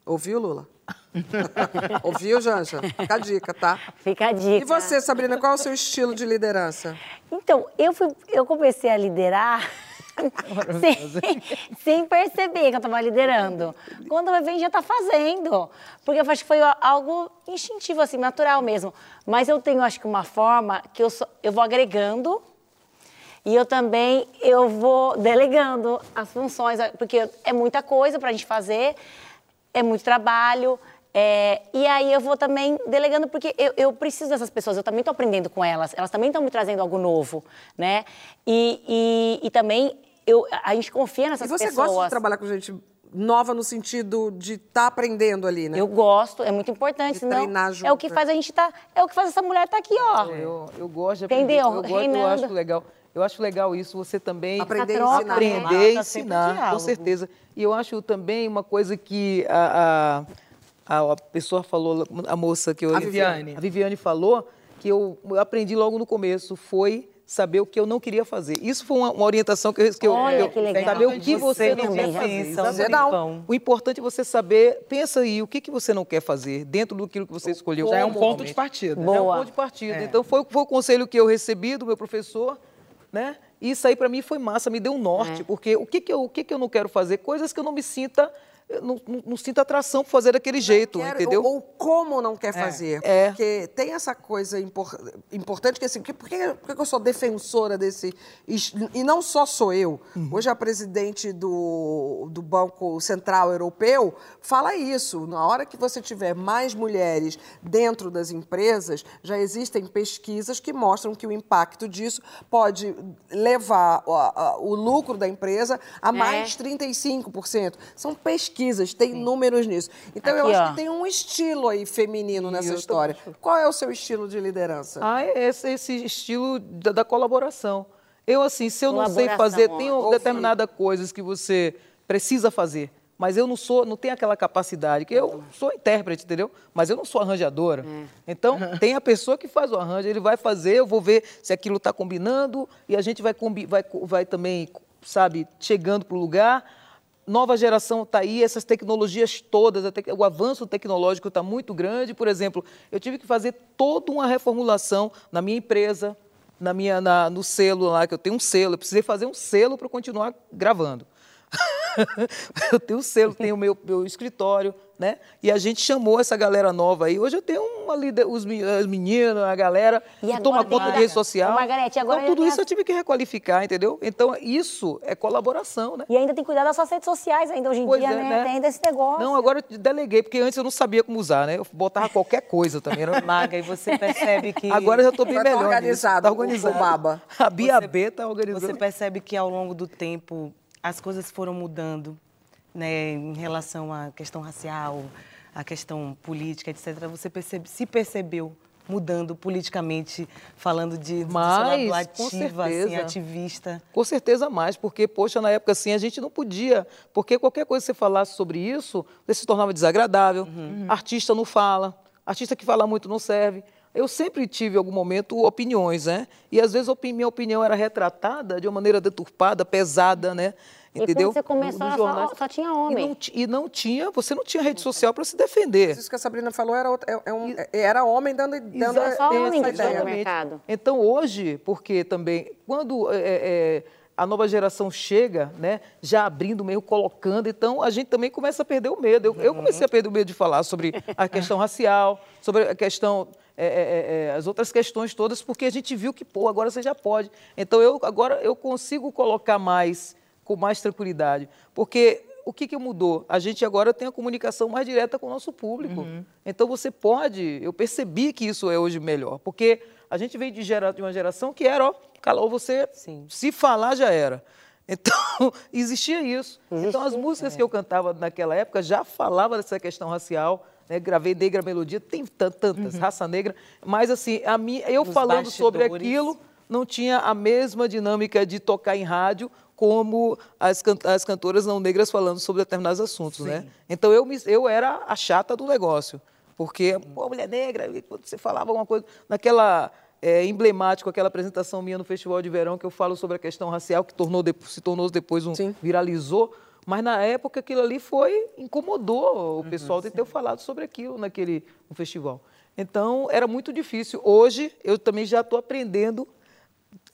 Ouviu, Lula? Ouviu, Janja? Fica a dica, tá? Fica a dica. E você, Sabrina, qual é o seu estilo de liderança? Então, eu, fui, eu comecei a liderar sem, sem, perceber que eu estava liderando. Quando eu ver, já está fazendo. Porque eu acho que foi algo instintivo, assim, natural mesmo. Mas eu tenho, acho que, uma forma que eu, só, eu vou agregando e eu também eu vou delegando as funções, porque é muita coisa para a gente fazer é muito trabalho. É, e aí eu vou também delegando, porque eu, eu preciso dessas pessoas, eu também estou aprendendo com elas, elas também estão me trazendo algo novo, né? E, e, e também eu, a gente confia nessas pessoas. E você pessoas. gosta de trabalhar com gente nova no sentido de estar tá aprendendo ali, né? Eu gosto, é muito importante. De senão treinar junto. É o que faz a gente estar, tá, é o que faz essa mulher estar tá aqui, ó. Eu, eu gosto de aprender. Entendeu? Eu, gosto, eu acho legal. Eu acho legal isso, você também aprender a ensinar. Aprender e ensinar, com certeza. E eu acho também uma coisa que a, a, a pessoa falou, a moça que eu... A Viviane. A Viviane falou, que eu, aprendi logo no começo, foi saber o que eu não queria fazer. Isso foi uma, uma orientação que eu, que Olha, eu, que legal. saber o que você, você não quer fazer. Não. O importante é você saber, pensa aí, o que, que você não quer fazer dentro do que você escolheu. Já é um ponto de partida. Boa. É um ponto de partida. É. Então foi, foi o conselho que eu recebi do meu professor, né? Isso aí para mim foi massa, me deu um norte, é. porque o que, que, eu, o que, que eu não quero fazer? Coisas que eu não me sinta não, não, não, sinto atração por fazer daquele jeito, quero, entendeu? Ou, ou, como não quer é, fazer. É. Porque tem essa coisa impor, importante que assim, por, que, por que eu sou defensora desse. E não só sou eu. Uhum. Hoje a presidente do, do Banco Central Europeu fala isso. Na hora que você tiver mais mulheres dentro das empresas, já existem pesquisas que mostram que o impacto disso pode levar o, o lucro da empresa a é. mais 35%. São pesquisas pesquisas, tem Sim. números nisso. Então Aqui, eu acho ó. que tem um estilo aí feminino nessa história. Tô... Qual é o seu estilo de liderança? Ah, é esse, esse estilo da, da, colaboração. Eu, assim, se eu não sei fazer, tem determinadas coisas que você precisa fazer. mas eu não sou, não tenho aquela capacidade, que eu sou intérprete, entendeu? Mas eu não sou arranjadora. Então, tem a pessoa que faz o arranjo, ele vai fazer, eu vou ver se aquilo está combinando e a gente vai, combi vai, vai também, sabe, chegando para o lugar. Nova geração está aí, essas tecnologias todas, o avanço tecnológico está muito grande. Por exemplo, eu tive que fazer toda uma reformulação na minha empresa, na minha, na- no selo lá, que eu tenho um selo, eu precisei fazer um selo para continuar gravando. eu tenho o selo, tenho o meu, meu escritório, né? E a gente chamou essa galera nova aí. Hoje eu tenho uma líder, os me- as meninas, a galera E agora toma conta de rede social. Margarete, agora então, tudo isso as- eu tive que requalificar, entendeu? Então, isso é colaboração, né? E ainda tem que cuidar das suas redes sociais ainda hoje em Pois dia, é, né? né? Tem ainda esse negócio. Não, agora eu deleguei, porque antes eu não sabia como usar, né? Eu botava qualquer coisa também. Era... Maga, e você percebe que. Agora eu já estou bem tá melhor. nisso. organizado, Tá o baba. A Bia B tá organizando. Você percebe que ao longo do tempo as coisas foram mudando, né, em relação à questão racial, à questão política, etc. Você percebe, se percebeu mudando politicamente, falando de, com ativa, assim, certeza. ativista. Com certeza mais, porque, poxa, na época assim a gente não podia, porque qualquer coisa que você falasse sobre isso, você se tornava desagradável, Uhum. artista não fala, artista que fala muito não serve. Eu sempre tive, em algum momento, opiniões, né? E às vezes minha opinião era retratada de uma maneira deturpada, pesada, né? E quando Entendeu? você começou, era só- só tinha E homem. não, ti- e não tinha, você não tinha rede social para se defender. Isso que a Sabrina falou era, outra- é- é um- era homem dando, dando Exa- só homem essa ideia. no mercado. Então, hoje, porque também, quando é, é, a nova geração chega, né, já abrindo meio, colocando, então a gente também começa a perder o medo. Eu, eu comecei a perder o medo de falar sobre a questão racial, sobre a questão, é, é, é, as outras questões todas, porque a gente viu que, pô, agora você já pode. Então, eu agora eu consigo colocar mais, com mais tranquilidade, porque o que, que mudou? A gente agora tem a comunicação mais direta com o nosso público. Então você pode, eu percebi que isso é hoje melhor, porque a gente veio de, gera- de uma geração que era, ó, calou você, Sim. se falar já era. Então, existia isso. Então, as músicas que eu cantava naquela época já falavam dessa questão racial. Né? Gravei Negra Melodia, tem tan- tantas, Raça Negra. Mas, assim, a minha, eu Nos falando sobre bastidores. aquilo, não tinha a mesma dinâmica de tocar em rádio como as, can- as cantoras não negras falando sobre determinados assuntos, né? Então eu, me- eu era a chata do negócio, porque, pô, mulher negra, quando você falava alguma coisa, naquela é, emblemático, aquela apresentação minha no Festival de Verão, que eu falo sobre a questão racial, que tornou, se tornou depois um, Sim. viralizou, mas na época aquilo ali foi, incomodou o pessoal de ter falado sobre aquilo naquele no festival. Então, era muito difícil. Hoje, eu também já estou aprendendo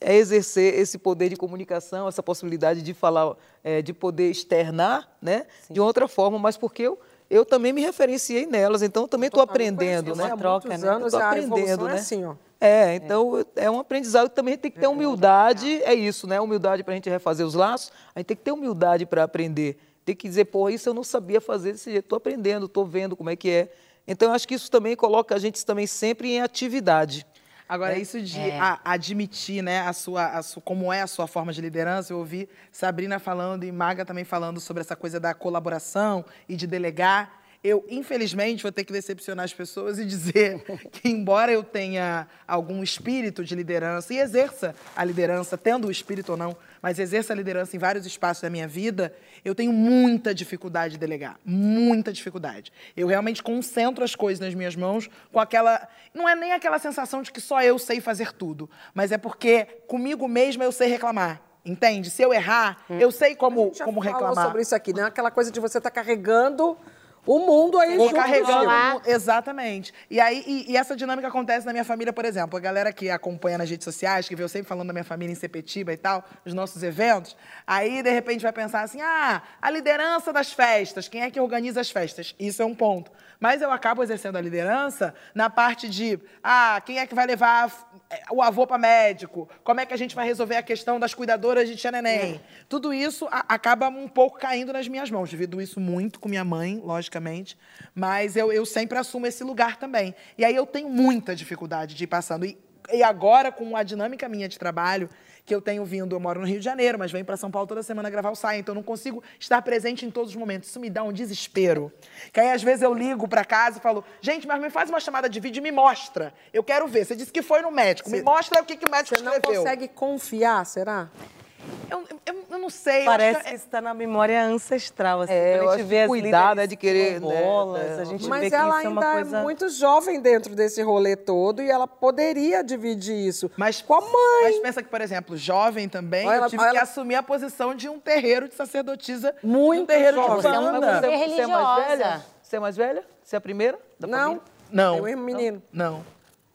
a exercer esse poder de comunicação, essa possibilidade de falar, eh, de poder externar, né, de outra forma, mas porque eu, eu também me referenciei nelas, então também estou aprendendo, né? Há troca, muitos né? anos Eu tô a aprendendo, é né? assim, ó. É, então é um aprendizado que também tem que ter humildade, é isso, né? Humildade para a gente refazer os laços, a gente tem que ter humildade para aprender. Tem que dizer, pô, isso eu não sabia fazer desse jeito, estou aprendendo, estou vendo como é que é. Então, eu acho que isso também coloca a gente também sempre em atividade. Agora, isso de É. a- admitir, né, a sua, a sua, como é a sua forma de liderança, eu ouvi Sabrina falando e Maga também falando sobre essa coisa da colaboração e de delegar. Eu, infelizmente, vou ter que decepcionar as pessoas e dizer que, embora eu tenha algum espírito de liderança e exerça a liderança, tendo o espírito ou não, mas exerça a liderança em vários espaços da minha vida, eu tenho muita dificuldade de delegar. Muita dificuldade. Eu realmente concentro as coisas nas minhas mãos com aquela. Não é nem aquela sensação de que só eu sei fazer tudo, mas é porque comigo mesma eu sei reclamar. Entende? Se eu errar, eu sei A como, gente já como falou reclamar. sobre isso aqui, né? Aquela coisa de você estar carregando o mundo aí Vou junto carregando. Exatamente. E aí, e, e essa dinâmica acontece na minha família, por exemplo. A galera que acompanha nas redes sociais, que vê eu sempre falando da minha família em Sepetiba e tal, os nossos eventos, aí de repente vai pensar assim: ah, a liderança das festas, quem é que organiza as festas? Isso é um ponto. Mas eu acabo exercendo a liderança na parte de, ah, quem é que vai levar eh, o avô para médico? Como é que a gente vai resolver a questão das cuidadoras de tia neném? Tudo isso acaba um pouco caindo nas minhas mãos. Divido isso muito com minha mãe, logicamente, mas eu, eu sempre assumo esse lugar também. E aí eu tenho muita dificuldade de ir passando. E, e agora, com a dinâmica minha de trabalho, que eu tenho vindo, eu moro no Rio de Janeiro, mas venho para São Paulo toda semana gravar o Saia, então eu não consigo estar presente em todos os momentos. Isso me dá um desespero. Que aí, às vezes, eu ligo para casa e falo, gente, mas me faz uma chamada de vídeo e me mostra. Eu quero ver. Você disse que foi no médico. Me mostra o que, que o médico Você não escreveu. consegue confiar, será? Eu, eu- eu não sei. Parece que... que está na memória ancestral. Assim, É, eu a acho gente que vê as cuidar, líderes né, de querer, né, quilombolas, é, a gente vê Mas que ela isso é uma ainda coisa... é muito jovem dentro desse rolê todo e ela poderia dividir isso Mas, com a mãe. Mas pensa que, por exemplo, jovem também, Olha eu ela- tive olha que ela- assumir a posição de um terreiro de sacerdotisa. Muito um terreiro jovem. de Você é uma banda. mulher Você é mais velha? Você é mais velha? Você é a primeira da Não, família? Não. tem um menino, Não.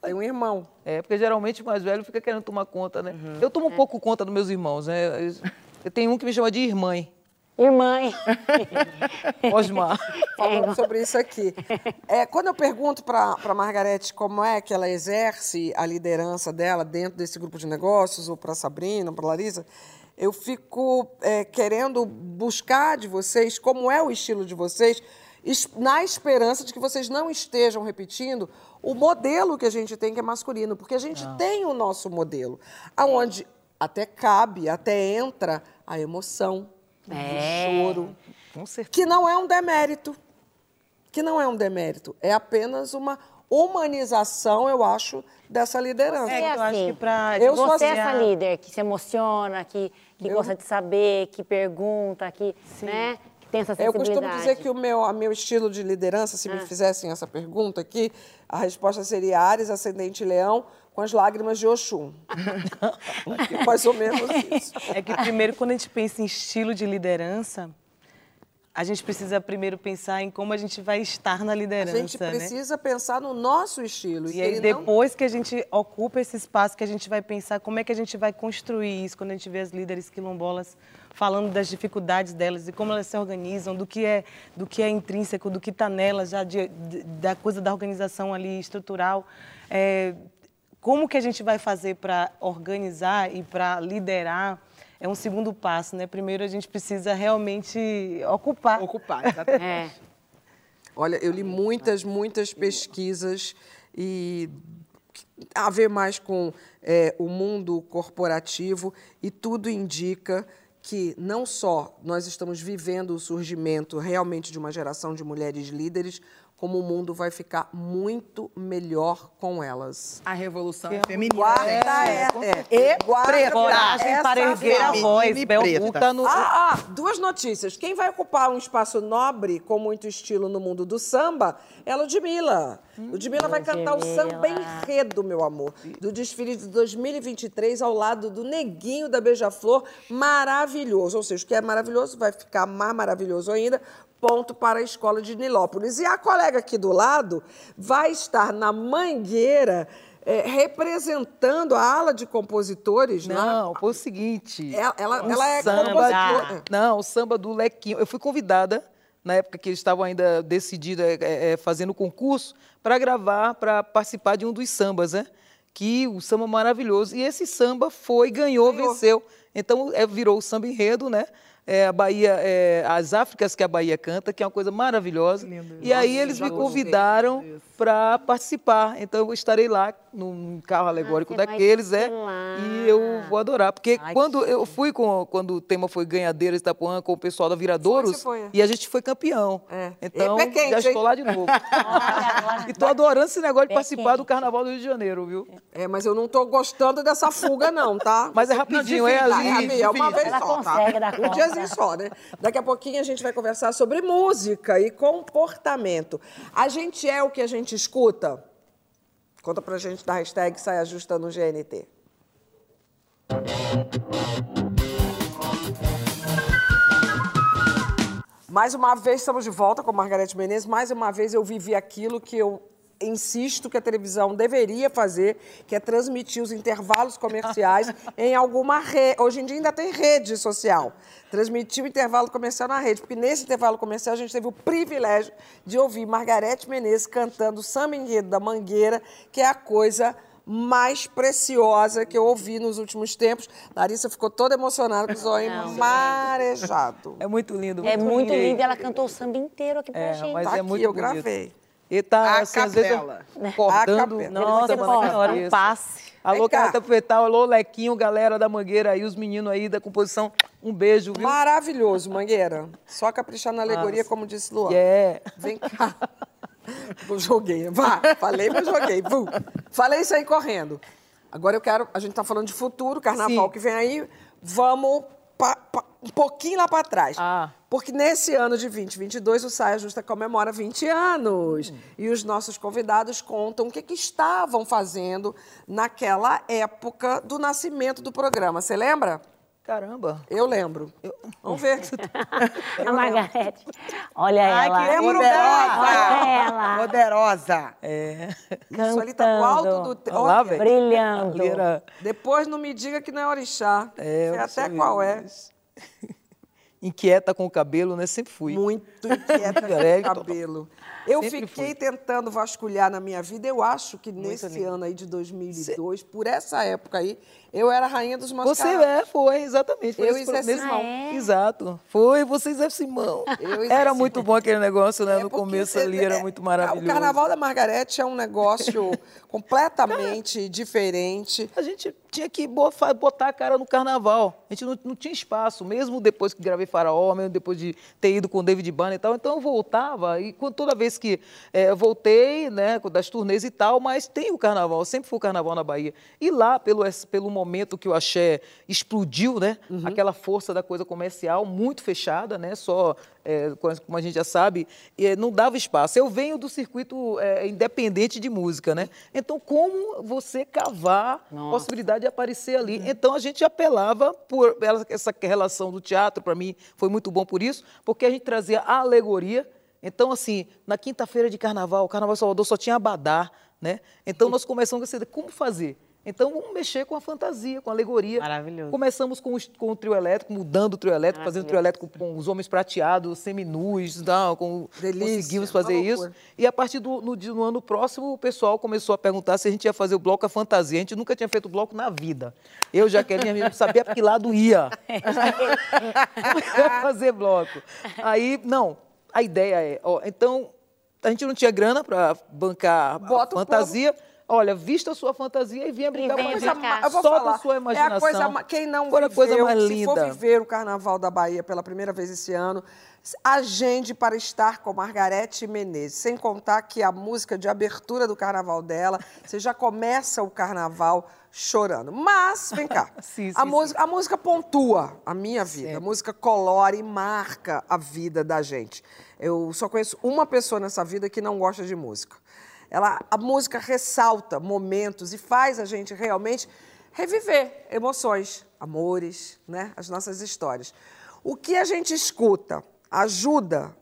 Tem um irmão. É, porque geralmente o mais velho fica querendo tomar conta, né? Uhum. Eu tomo É. um pouco conta dos meus irmãos, né? Eu- tenho um que me chama de irmã, Irmã. Osmar. falando sobre isso aqui. É, quando eu pergunto para a Margarete como é que ela exerce a liderança dela dentro desse grupo de negócios, ou para a Sabrina, para a Larissa, eu fico é, querendo buscar de vocês como é o estilo de vocês, na esperança de que vocês não estejam repetindo o modelo que a gente tem, que é masculino, porque a gente tem o nosso modelo, aonde até cabe, até entra a emoção, É. o choro, Com certeza. que não é um demérito. Que não é um demérito. É apenas uma humanização, eu acho, dessa liderança. É eu acho assim. que pra Eu sou Você é assim, essa líder que se emociona, que, que gosta de saber, que pergunta, que, né, que tem essa Eu sensibilidade. costumo dizer que o meu, a meu estilo de liderança, se me fizessem essa pergunta aqui, a resposta seria Ares, ascendente leão, com as lágrimas de Oxum. Mais ou menos isso. É que primeiro, quando a gente pensa em estilo de liderança, a gente precisa primeiro pensar em como a gente vai estar na A liderança, gente né? precisa pensar no nosso estilo. E aí, ele não- depois que a gente ocupa esse espaço, que a gente vai pensar como é que a gente vai construir isso, quando a gente vê as líderes quilombolas falando das dificuldades delas e como elas se organizam, do que é, do que é intrínseco, do que está nelas, já de- de- da coisa da organização ali estrutural. É, como que a gente vai fazer para organizar e para liderar é um segundo passo, né? Primeiro a gente precisa realmente ocupar. Ocupar, exatamente. É. Olha, eu li muitas, muitas pesquisas e a ver mais com é, o mundo corporativo e tudo indica que não só nós estamos vivendo o surgimento realmente de uma geração de mulheres líderes, como o mundo vai ficar muito melhor com elas. A revolução é feminina. Guarda gente. é, E é. Guarda preta. Coragem para erguer a voz, e preta. No, Ah, ah, duas notícias. Quem vai ocupar um espaço nobre com muito estilo no mundo do samba é a Ludmilla. Ludmilla vai cantar o samba enredo, meu amor, do desfile de 2023 ao lado do Neguinho da Beija-Flor, maravilhoso. Ou seja, o que é maravilhoso vai ficar mais maravilhoso ainda. Ponto para a escola de Nilópolis. E a colega aqui do lado vai estar na Mangueira eh, representando a ala de compositores lá. Não, foi o seguinte. Ela- ela- um ela é compositora. Não, o samba do Lequinho. Eu fui convidada, na época que eles estavam ainda decididos, é, é, é, fazendo o concurso, para gravar, para participar de um dos sambas, né? Que o samba maravilhoso. E esse samba foi, ganhou, Ganhou. venceu. Então, é, virou o samba enredo, né? É, a Bahia, é, as Áfricas que a Bahia canta, que é uma coisa maravilhosa. E aí eles me convidaram para participar. Então eu estarei lá num carro alegórico vai daqueles, é. E eu vou adorar. Porque Ai, quando eu fui com. Quando o tema foi Ganhadeira Itapuã com o pessoal da Viradouros, Foi, você foi, é. e a gente foi campeão. É. Então, E pé quente, já estou lá de novo. e tô adorando esse negócio de participar do Carnaval do Rio de Janeiro, viu? É, mas eu não tô gostando dessa fuga, não, tá? Mas é rapidinho, é Tá, ali. é, é uma vez Ela só, tá? Um diazinho só, né? Daqui a pouquinho a gente vai conversar sobre música e comportamento. A gente é o que a gente escuta? Conta pra gente da hashtag Saia Justa no GNT. Mais uma vez estamos de volta com Margarete Menezes. Mais uma vez eu vivi aquilo que eu insisto que a televisão deveria fazer, que é transmitir os intervalos comerciais em alguma rede. Hoje em dia ainda tem rede social. Transmitir o intervalo comercial na rede, porque nesse intervalo comercial a gente teve o privilégio de ouvir Margarete Menezes cantando samba enredo da Mangueira, que é a coisa mais preciosa que eu ouvi nos últimos tempos. Larissa ficou toda emocionada com os olhos marejados. É muito lindo. É muito bonito. lindo. Ela cantou o samba inteiro aqui pra É, gente. mas Tá é aqui, muito eu bonito. gravei. E tá, A assim, às vezes, capela. cortando. A. Nossa senhora, um passe. Alô. Carta Fetal, alô, Lequinho, galera da Mangueira aí, os meninos aí da composição. Um beijo, viu? Maravilhoso, Mangueira. Só caprichar na alegoria, como disse Luan. É. Vem cá. Eu joguei. Vá, falei, mas joguei. Vum. Falei isso aí correndo. Agora eu quero. A gente tá falando de futuro, carnaval Sim. que vem aí. Vamos pa- pa- um pouquinho lá para trás. Ah. Porque nesse ano de 2022, o Saia Justa comemora 20 anos. E os nossos convidados contam o que, que estavam fazendo naquela época do nascimento do programa. Você lembra? Caramba. Eu lembro. Vamos ver. A Margarete. Olha Ai, ela. que Lembro poderosa! Olha ela. Poderosa! É. Isso ali tá no alto do... te- Olha lá, Olha, velho. Brilhando. Depois não me diga que não é orixá. É, Sei até eu qual é. Inquieta com o cabelo, né? Sempre fui. Muito inquieta com É, o cabelo. Eu Sempre fiquei fui. tentando vasculhar na minha vida. Eu acho que nesse lindo. ano aí de 2002, por essa época aí, eu era a rainha dos Você mascarados. é, foi, exatamente. Foi Eu e Zé Simão. Ah, é? Exato. Foi, você e Zé Simão. Eu e Zé Era Simão. muito bom aquele negócio, né? É no começo você- ali era é, muito maravilhoso. O Carnaval da Margarete é um negócio completamente diferente. A gente tinha que botar a cara no carnaval. A gente não, não tinha espaço, mesmo depois que gravei Faraó, mesmo depois de ter ido com o David Banner e tal. Então eu voltava, e quando- toda vez que eu voltei, né, das turnês e tal, mas tem o carnaval, sempre foi o carnaval na Bahia. E lá, pelo, pelo momento que o axé explodiu, né, Uhum. aquela força da coisa comercial muito fechada, né, só, co- como a gente já sabe, eh, não dava espaço. Eu venho do circuito eh, independente de música, né? Então, como você cavar Nossa. possibilidade de aparecer ali. Então a gente apelava por essa relação do teatro, para mim foi muito bom por isso, porque a gente trazia a alegoria. Então, assim, na quinta-feira de carnaval, o Carnaval Salvador só tinha abadá, né? Então nós começamos a dizer, como fazer? Então vamos mexer com a fantasia, com a alegoria. Maravilhoso. Começamos com, os- com o trio elétrico, mudando o trio elétrico, fazendo o trio elétrico com os homens prateados, seminus, não, com, Delícia, conseguimos fazer isso. E a partir do no, no ano próximo, o pessoal começou a perguntar se a gente ia fazer o bloco a fantasia. A gente nunca tinha feito bloco na vida. Eu, Jaqueline, não sabia para que lado ia. Ia fazer bloco. Aí, não, a ideia é, ó, então, a gente não tinha grana para bancar Bota a o fantasia. Olha, vista a sua fantasia e venha brincar venha com a brincar. Solta falar, a sua É imaginação. a coisa, quem não Foi a viveu, coisa mais se for linda. viver o Carnaval da Bahia pela primeira vez esse ano, agende para estar com Margarete Menezes. Sem contar que a música de abertura do Carnaval dela, você já começa o Carnaval chorando. Mas, vem cá, Sim, a, sim, música, a música pontua a minha vida. A música colore e marca a vida da gente. Eu só conheço uma pessoa nessa vida que não gosta de música. Ela, a música ressalta momentos e faz a gente realmente reviver emoções, amores, né? as nossas histórias. O que a gente escuta ajuda,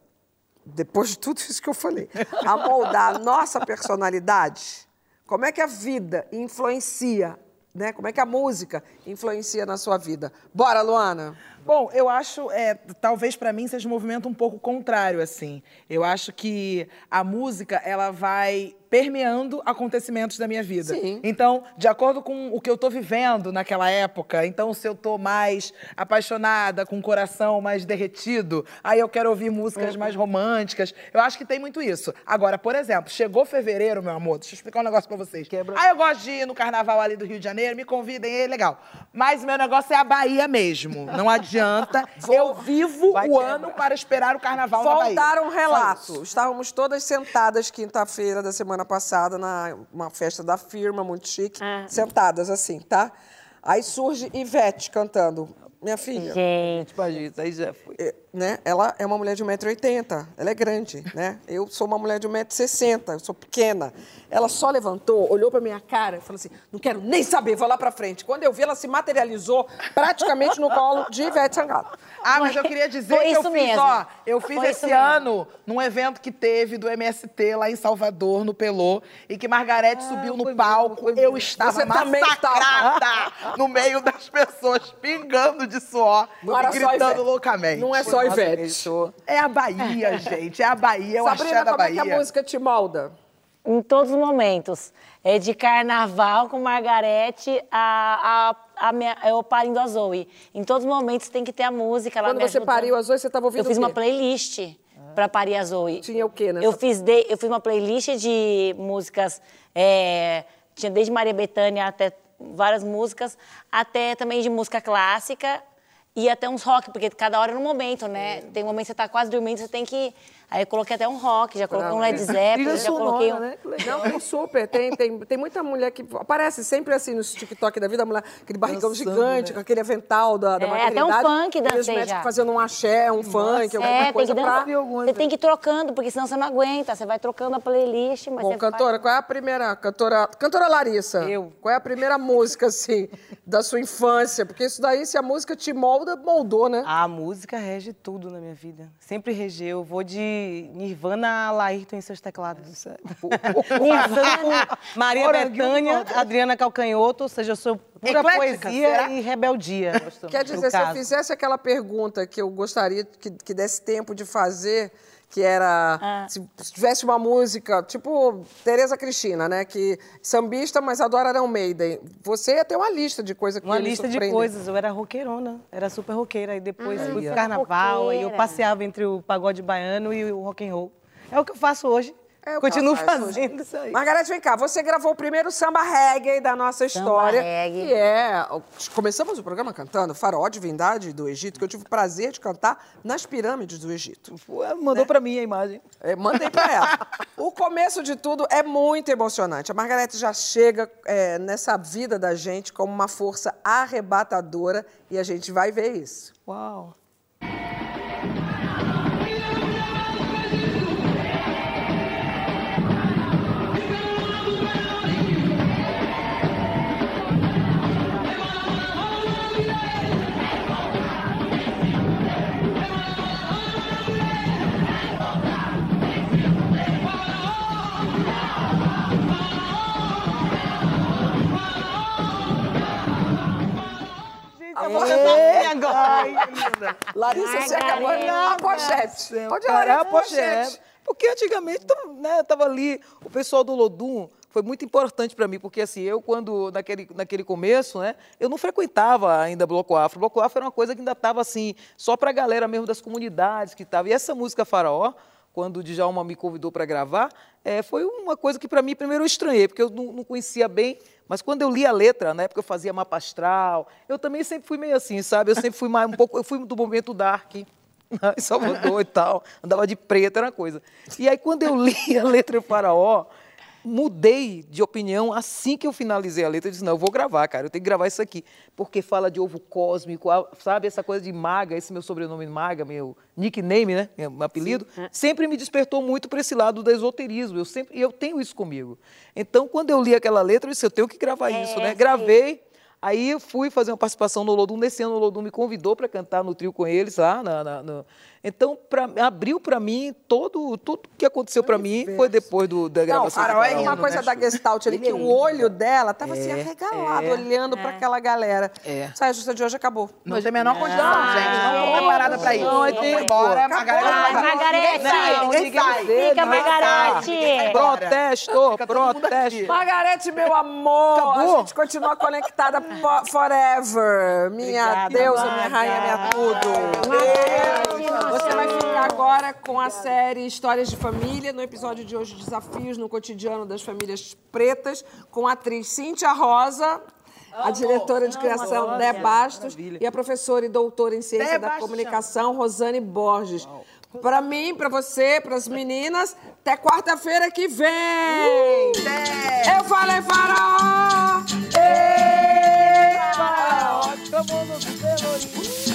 depois de tudo isso que eu falei, a moldar a nossa personalidade? Como é que a vida influencia, né? Como é que a música influencia na sua vida? Bora, Luana! Bom, eu acho, é, talvez para mim seja um movimento um pouco contrário, assim. Eu acho que a música, ela vai permeando acontecimentos da minha vida. Sim. Então, de acordo com o que eu tô vivendo naquela época, então se eu tô mais apaixonada, com o coração mais derretido, aí eu quero ouvir músicas mais românticas. Eu acho que tem muito isso. Agora, por exemplo, chegou fevereiro, meu amor, deixa eu explicar um negócio pra vocês. Quebra- Ah, eu gosto de ir no carnaval ali do Rio de Janeiro, me convidem, é legal. Mas meu negócio é a Bahia mesmo. Não adianta. eu vivo Vai o quebra. ano para esperar o carnaval na Bahia. Voltaram um relato. isso. Estávamos todas sentadas quinta-feira da semana passada na uma festa da firma, muito chique, Ah. sentadas assim, tá? Aí surge Ivete cantando. Minha filha, Gente, gente, aí já foi. é, né? Ela é uma mulher de 1,80m, ela é grande, né? Eu sou uma mulher de 1,60m, eu sou pequena. Ela só levantou, olhou pra minha cara e falou assim: não quero nem saber, vou lá pra frente. Quando eu vi, ela se materializou praticamente no colo de Ivete Sangalo. Ah, mas eu queria dizer Foi que eu fiz, mesmo. ó, eu fiz Foi esse ano num evento que teve do MST lá em Salvador, no Pelô, e que Margarete subiu foi no palco. eu estava Você massacrada no meio das pessoas, pingando de suor e gritando loucamente. Não é só Ivete. É a Bahia, gente, é a Bahia, é o axé Sabrina, da como é que Bahia. a música te molda? em todos os momentos. É de carnaval com Margarete a, a, a minha, eu parindo a Zoe. Em todos os momentos tem que ter a música. Ela Quando você ajudou. pariu as oito, você estava ouvindo Eu fiz o quê? uma playlist para parir a Zoe. Tinha o quê nessa? Eu fiz, de, eu fiz uma playlist de músicas, é, tinha desde Maria Bethânia até várias músicas, até também de música clássica e até uns rock, porque cada hora é num momento, né? Tem um momento que você tá quase dormindo, você tem que Aí eu coloquei até um rock, já coloquei um Led Zeppelin, já coloquei sonora, um... né? Que legal. Não, tem super. Tem, tem, tem muita mulher que aparece sempre assim nos TikTok da vida, a mulher, aquele barrigão Dançando, gigante, né? com aquele avental da, da É, até um maternidade. funk os dancei médicos já. fazendo um axé, um funk, alguma É, tem coisa que pra... Você tem que ir trocando, porque senão você não aguenta. Você vai trocando a playlist, mas Bom, cantora, qual é a primeira... Cantora, cantora Larissa. Eu. Qual é a primeira música, assim, da sua infância? Porque isso daí, se a música te molda, moldou, né? A música rege tudo na minha vida. Sempre regeu. Eu vou de Nirvana Laírton em seus teclados. Nirvana, Maria Fora Bethânia, Adriana Calcanhoto, ou seja, eu sou pura Eclética, poesia será? e rebeldia. Quer dizer, se eu fizesse aquela pergunta que eu gostaria que, que desse tempo de fazer, que era Ah. se tivesse uma música, tipo Tereza Cristina, né? Que sambista, mas adora Iron Maiden. Você ia ter uma lista de coisas que Uma lista de coisas. Eu era roqueirona, era super roqueira. Aí depois fui Super pro carnaval, aí eu roqueira. passeava entre o pagode baiano e o rock and roll. É o que eu faço hoje. É que Continuo fazendo isso aí. Margarete, vem cá. Você gravou o primeiro samba reggae da nossa história. reggae. Que é. Começamos o programa cantando Faraó Divindade do Egito, que eu tive o prazer de cantar nas pirâmides do Egito. Ué, Mandou pra mim a imagem. É, mandei pra ela. o começo de tudo é muito emocionante. A Margarete já chega é, nessa vida da gente como uma força arrebatadora e a gente vai ver isso. Uau. Eu vou cantar agora. Larissa, você acabou Margarete. a pochete. Pode olhar a pochete. Porque antigamente tava, né, tava ali, o pessoal do Lodum foi muito importante para mim, porque assim, eu quando, naquele, naquele começo, né, eu não frequentava ainda Bloco Afro. Bloco Afro era uma coisa que ainda estava assim, só para a galera mesmo das comunidades que estava. E essa música Faraó, quando o Djalma me convidou para gravar, eh, foi uma coisa que para mim primeiro eu estranhei, porque eu não, não conhecia bem, mas quando eu li a letra, na época eu fazia mapa astral, eu também sempre fui meio assim, sabe? Eu sempre fui mais um pouco, eu fui do momento dark, em Salvador e tal, andava de preto, era uma coisa. E aí quando eu li a letra Faraó, mudei de opinião assim que eu finalizei a letra. Eu disse, não, eu vou gravar, cara, eu tenho que gravar isso aqui. Porque fala de ovo cósmico, sabe? Essa coisa de maga, esse meu sobrenome maga, meu nickname, né? Meu apelido, sempre me despertou muito para esse lado do esoterismo. Eu sempre, e eu tenho isso comigo. Então, quando eu li aquela letra, eu disse, eu tenho que gravar É, isso, né? sei. Gravei. Aí eu fui fazer uma participação no Lodum. Nesse ano o Lodum me convidou para cantar no trio com eles lá. na- na- no- Então, pra- abriu para mim todo tudo que aconteceu para mim foi depois do, da Não, gravação. do Faraó é uma coisa da Gestalt ali, que o olho dela tava assim, arregalado, é. olhando pra aquela galera. É. Saia justa de hoje acabou. Não tem a menor condição, gente. Não tô preparada pra isso. Não, é Vamos tempo. embora. Margarete. Sai, sai. Fica, Margarete. sai. Protesto, protesto. Margarete, meu amor, Acabou? a gente continua conectada fo- forever. Minha Obrigada, deusa, minha rainha, minha tudo. Margarete, você vai ficar agora com a série Histórias de Família, no episódio de hoje, Desafios no Cotidiano das Famílias Pretas, com a atriz Cíntia Rosa, a diretora de criação Dé Bastos Maravilha. e a professora e doutora em ciência da comunicação Rosane Borges. para Pra mim, pra você, pras meninas, até quarta-feira que vem! Uh, Eu falei faraó! Ei, faraó! Todo mundo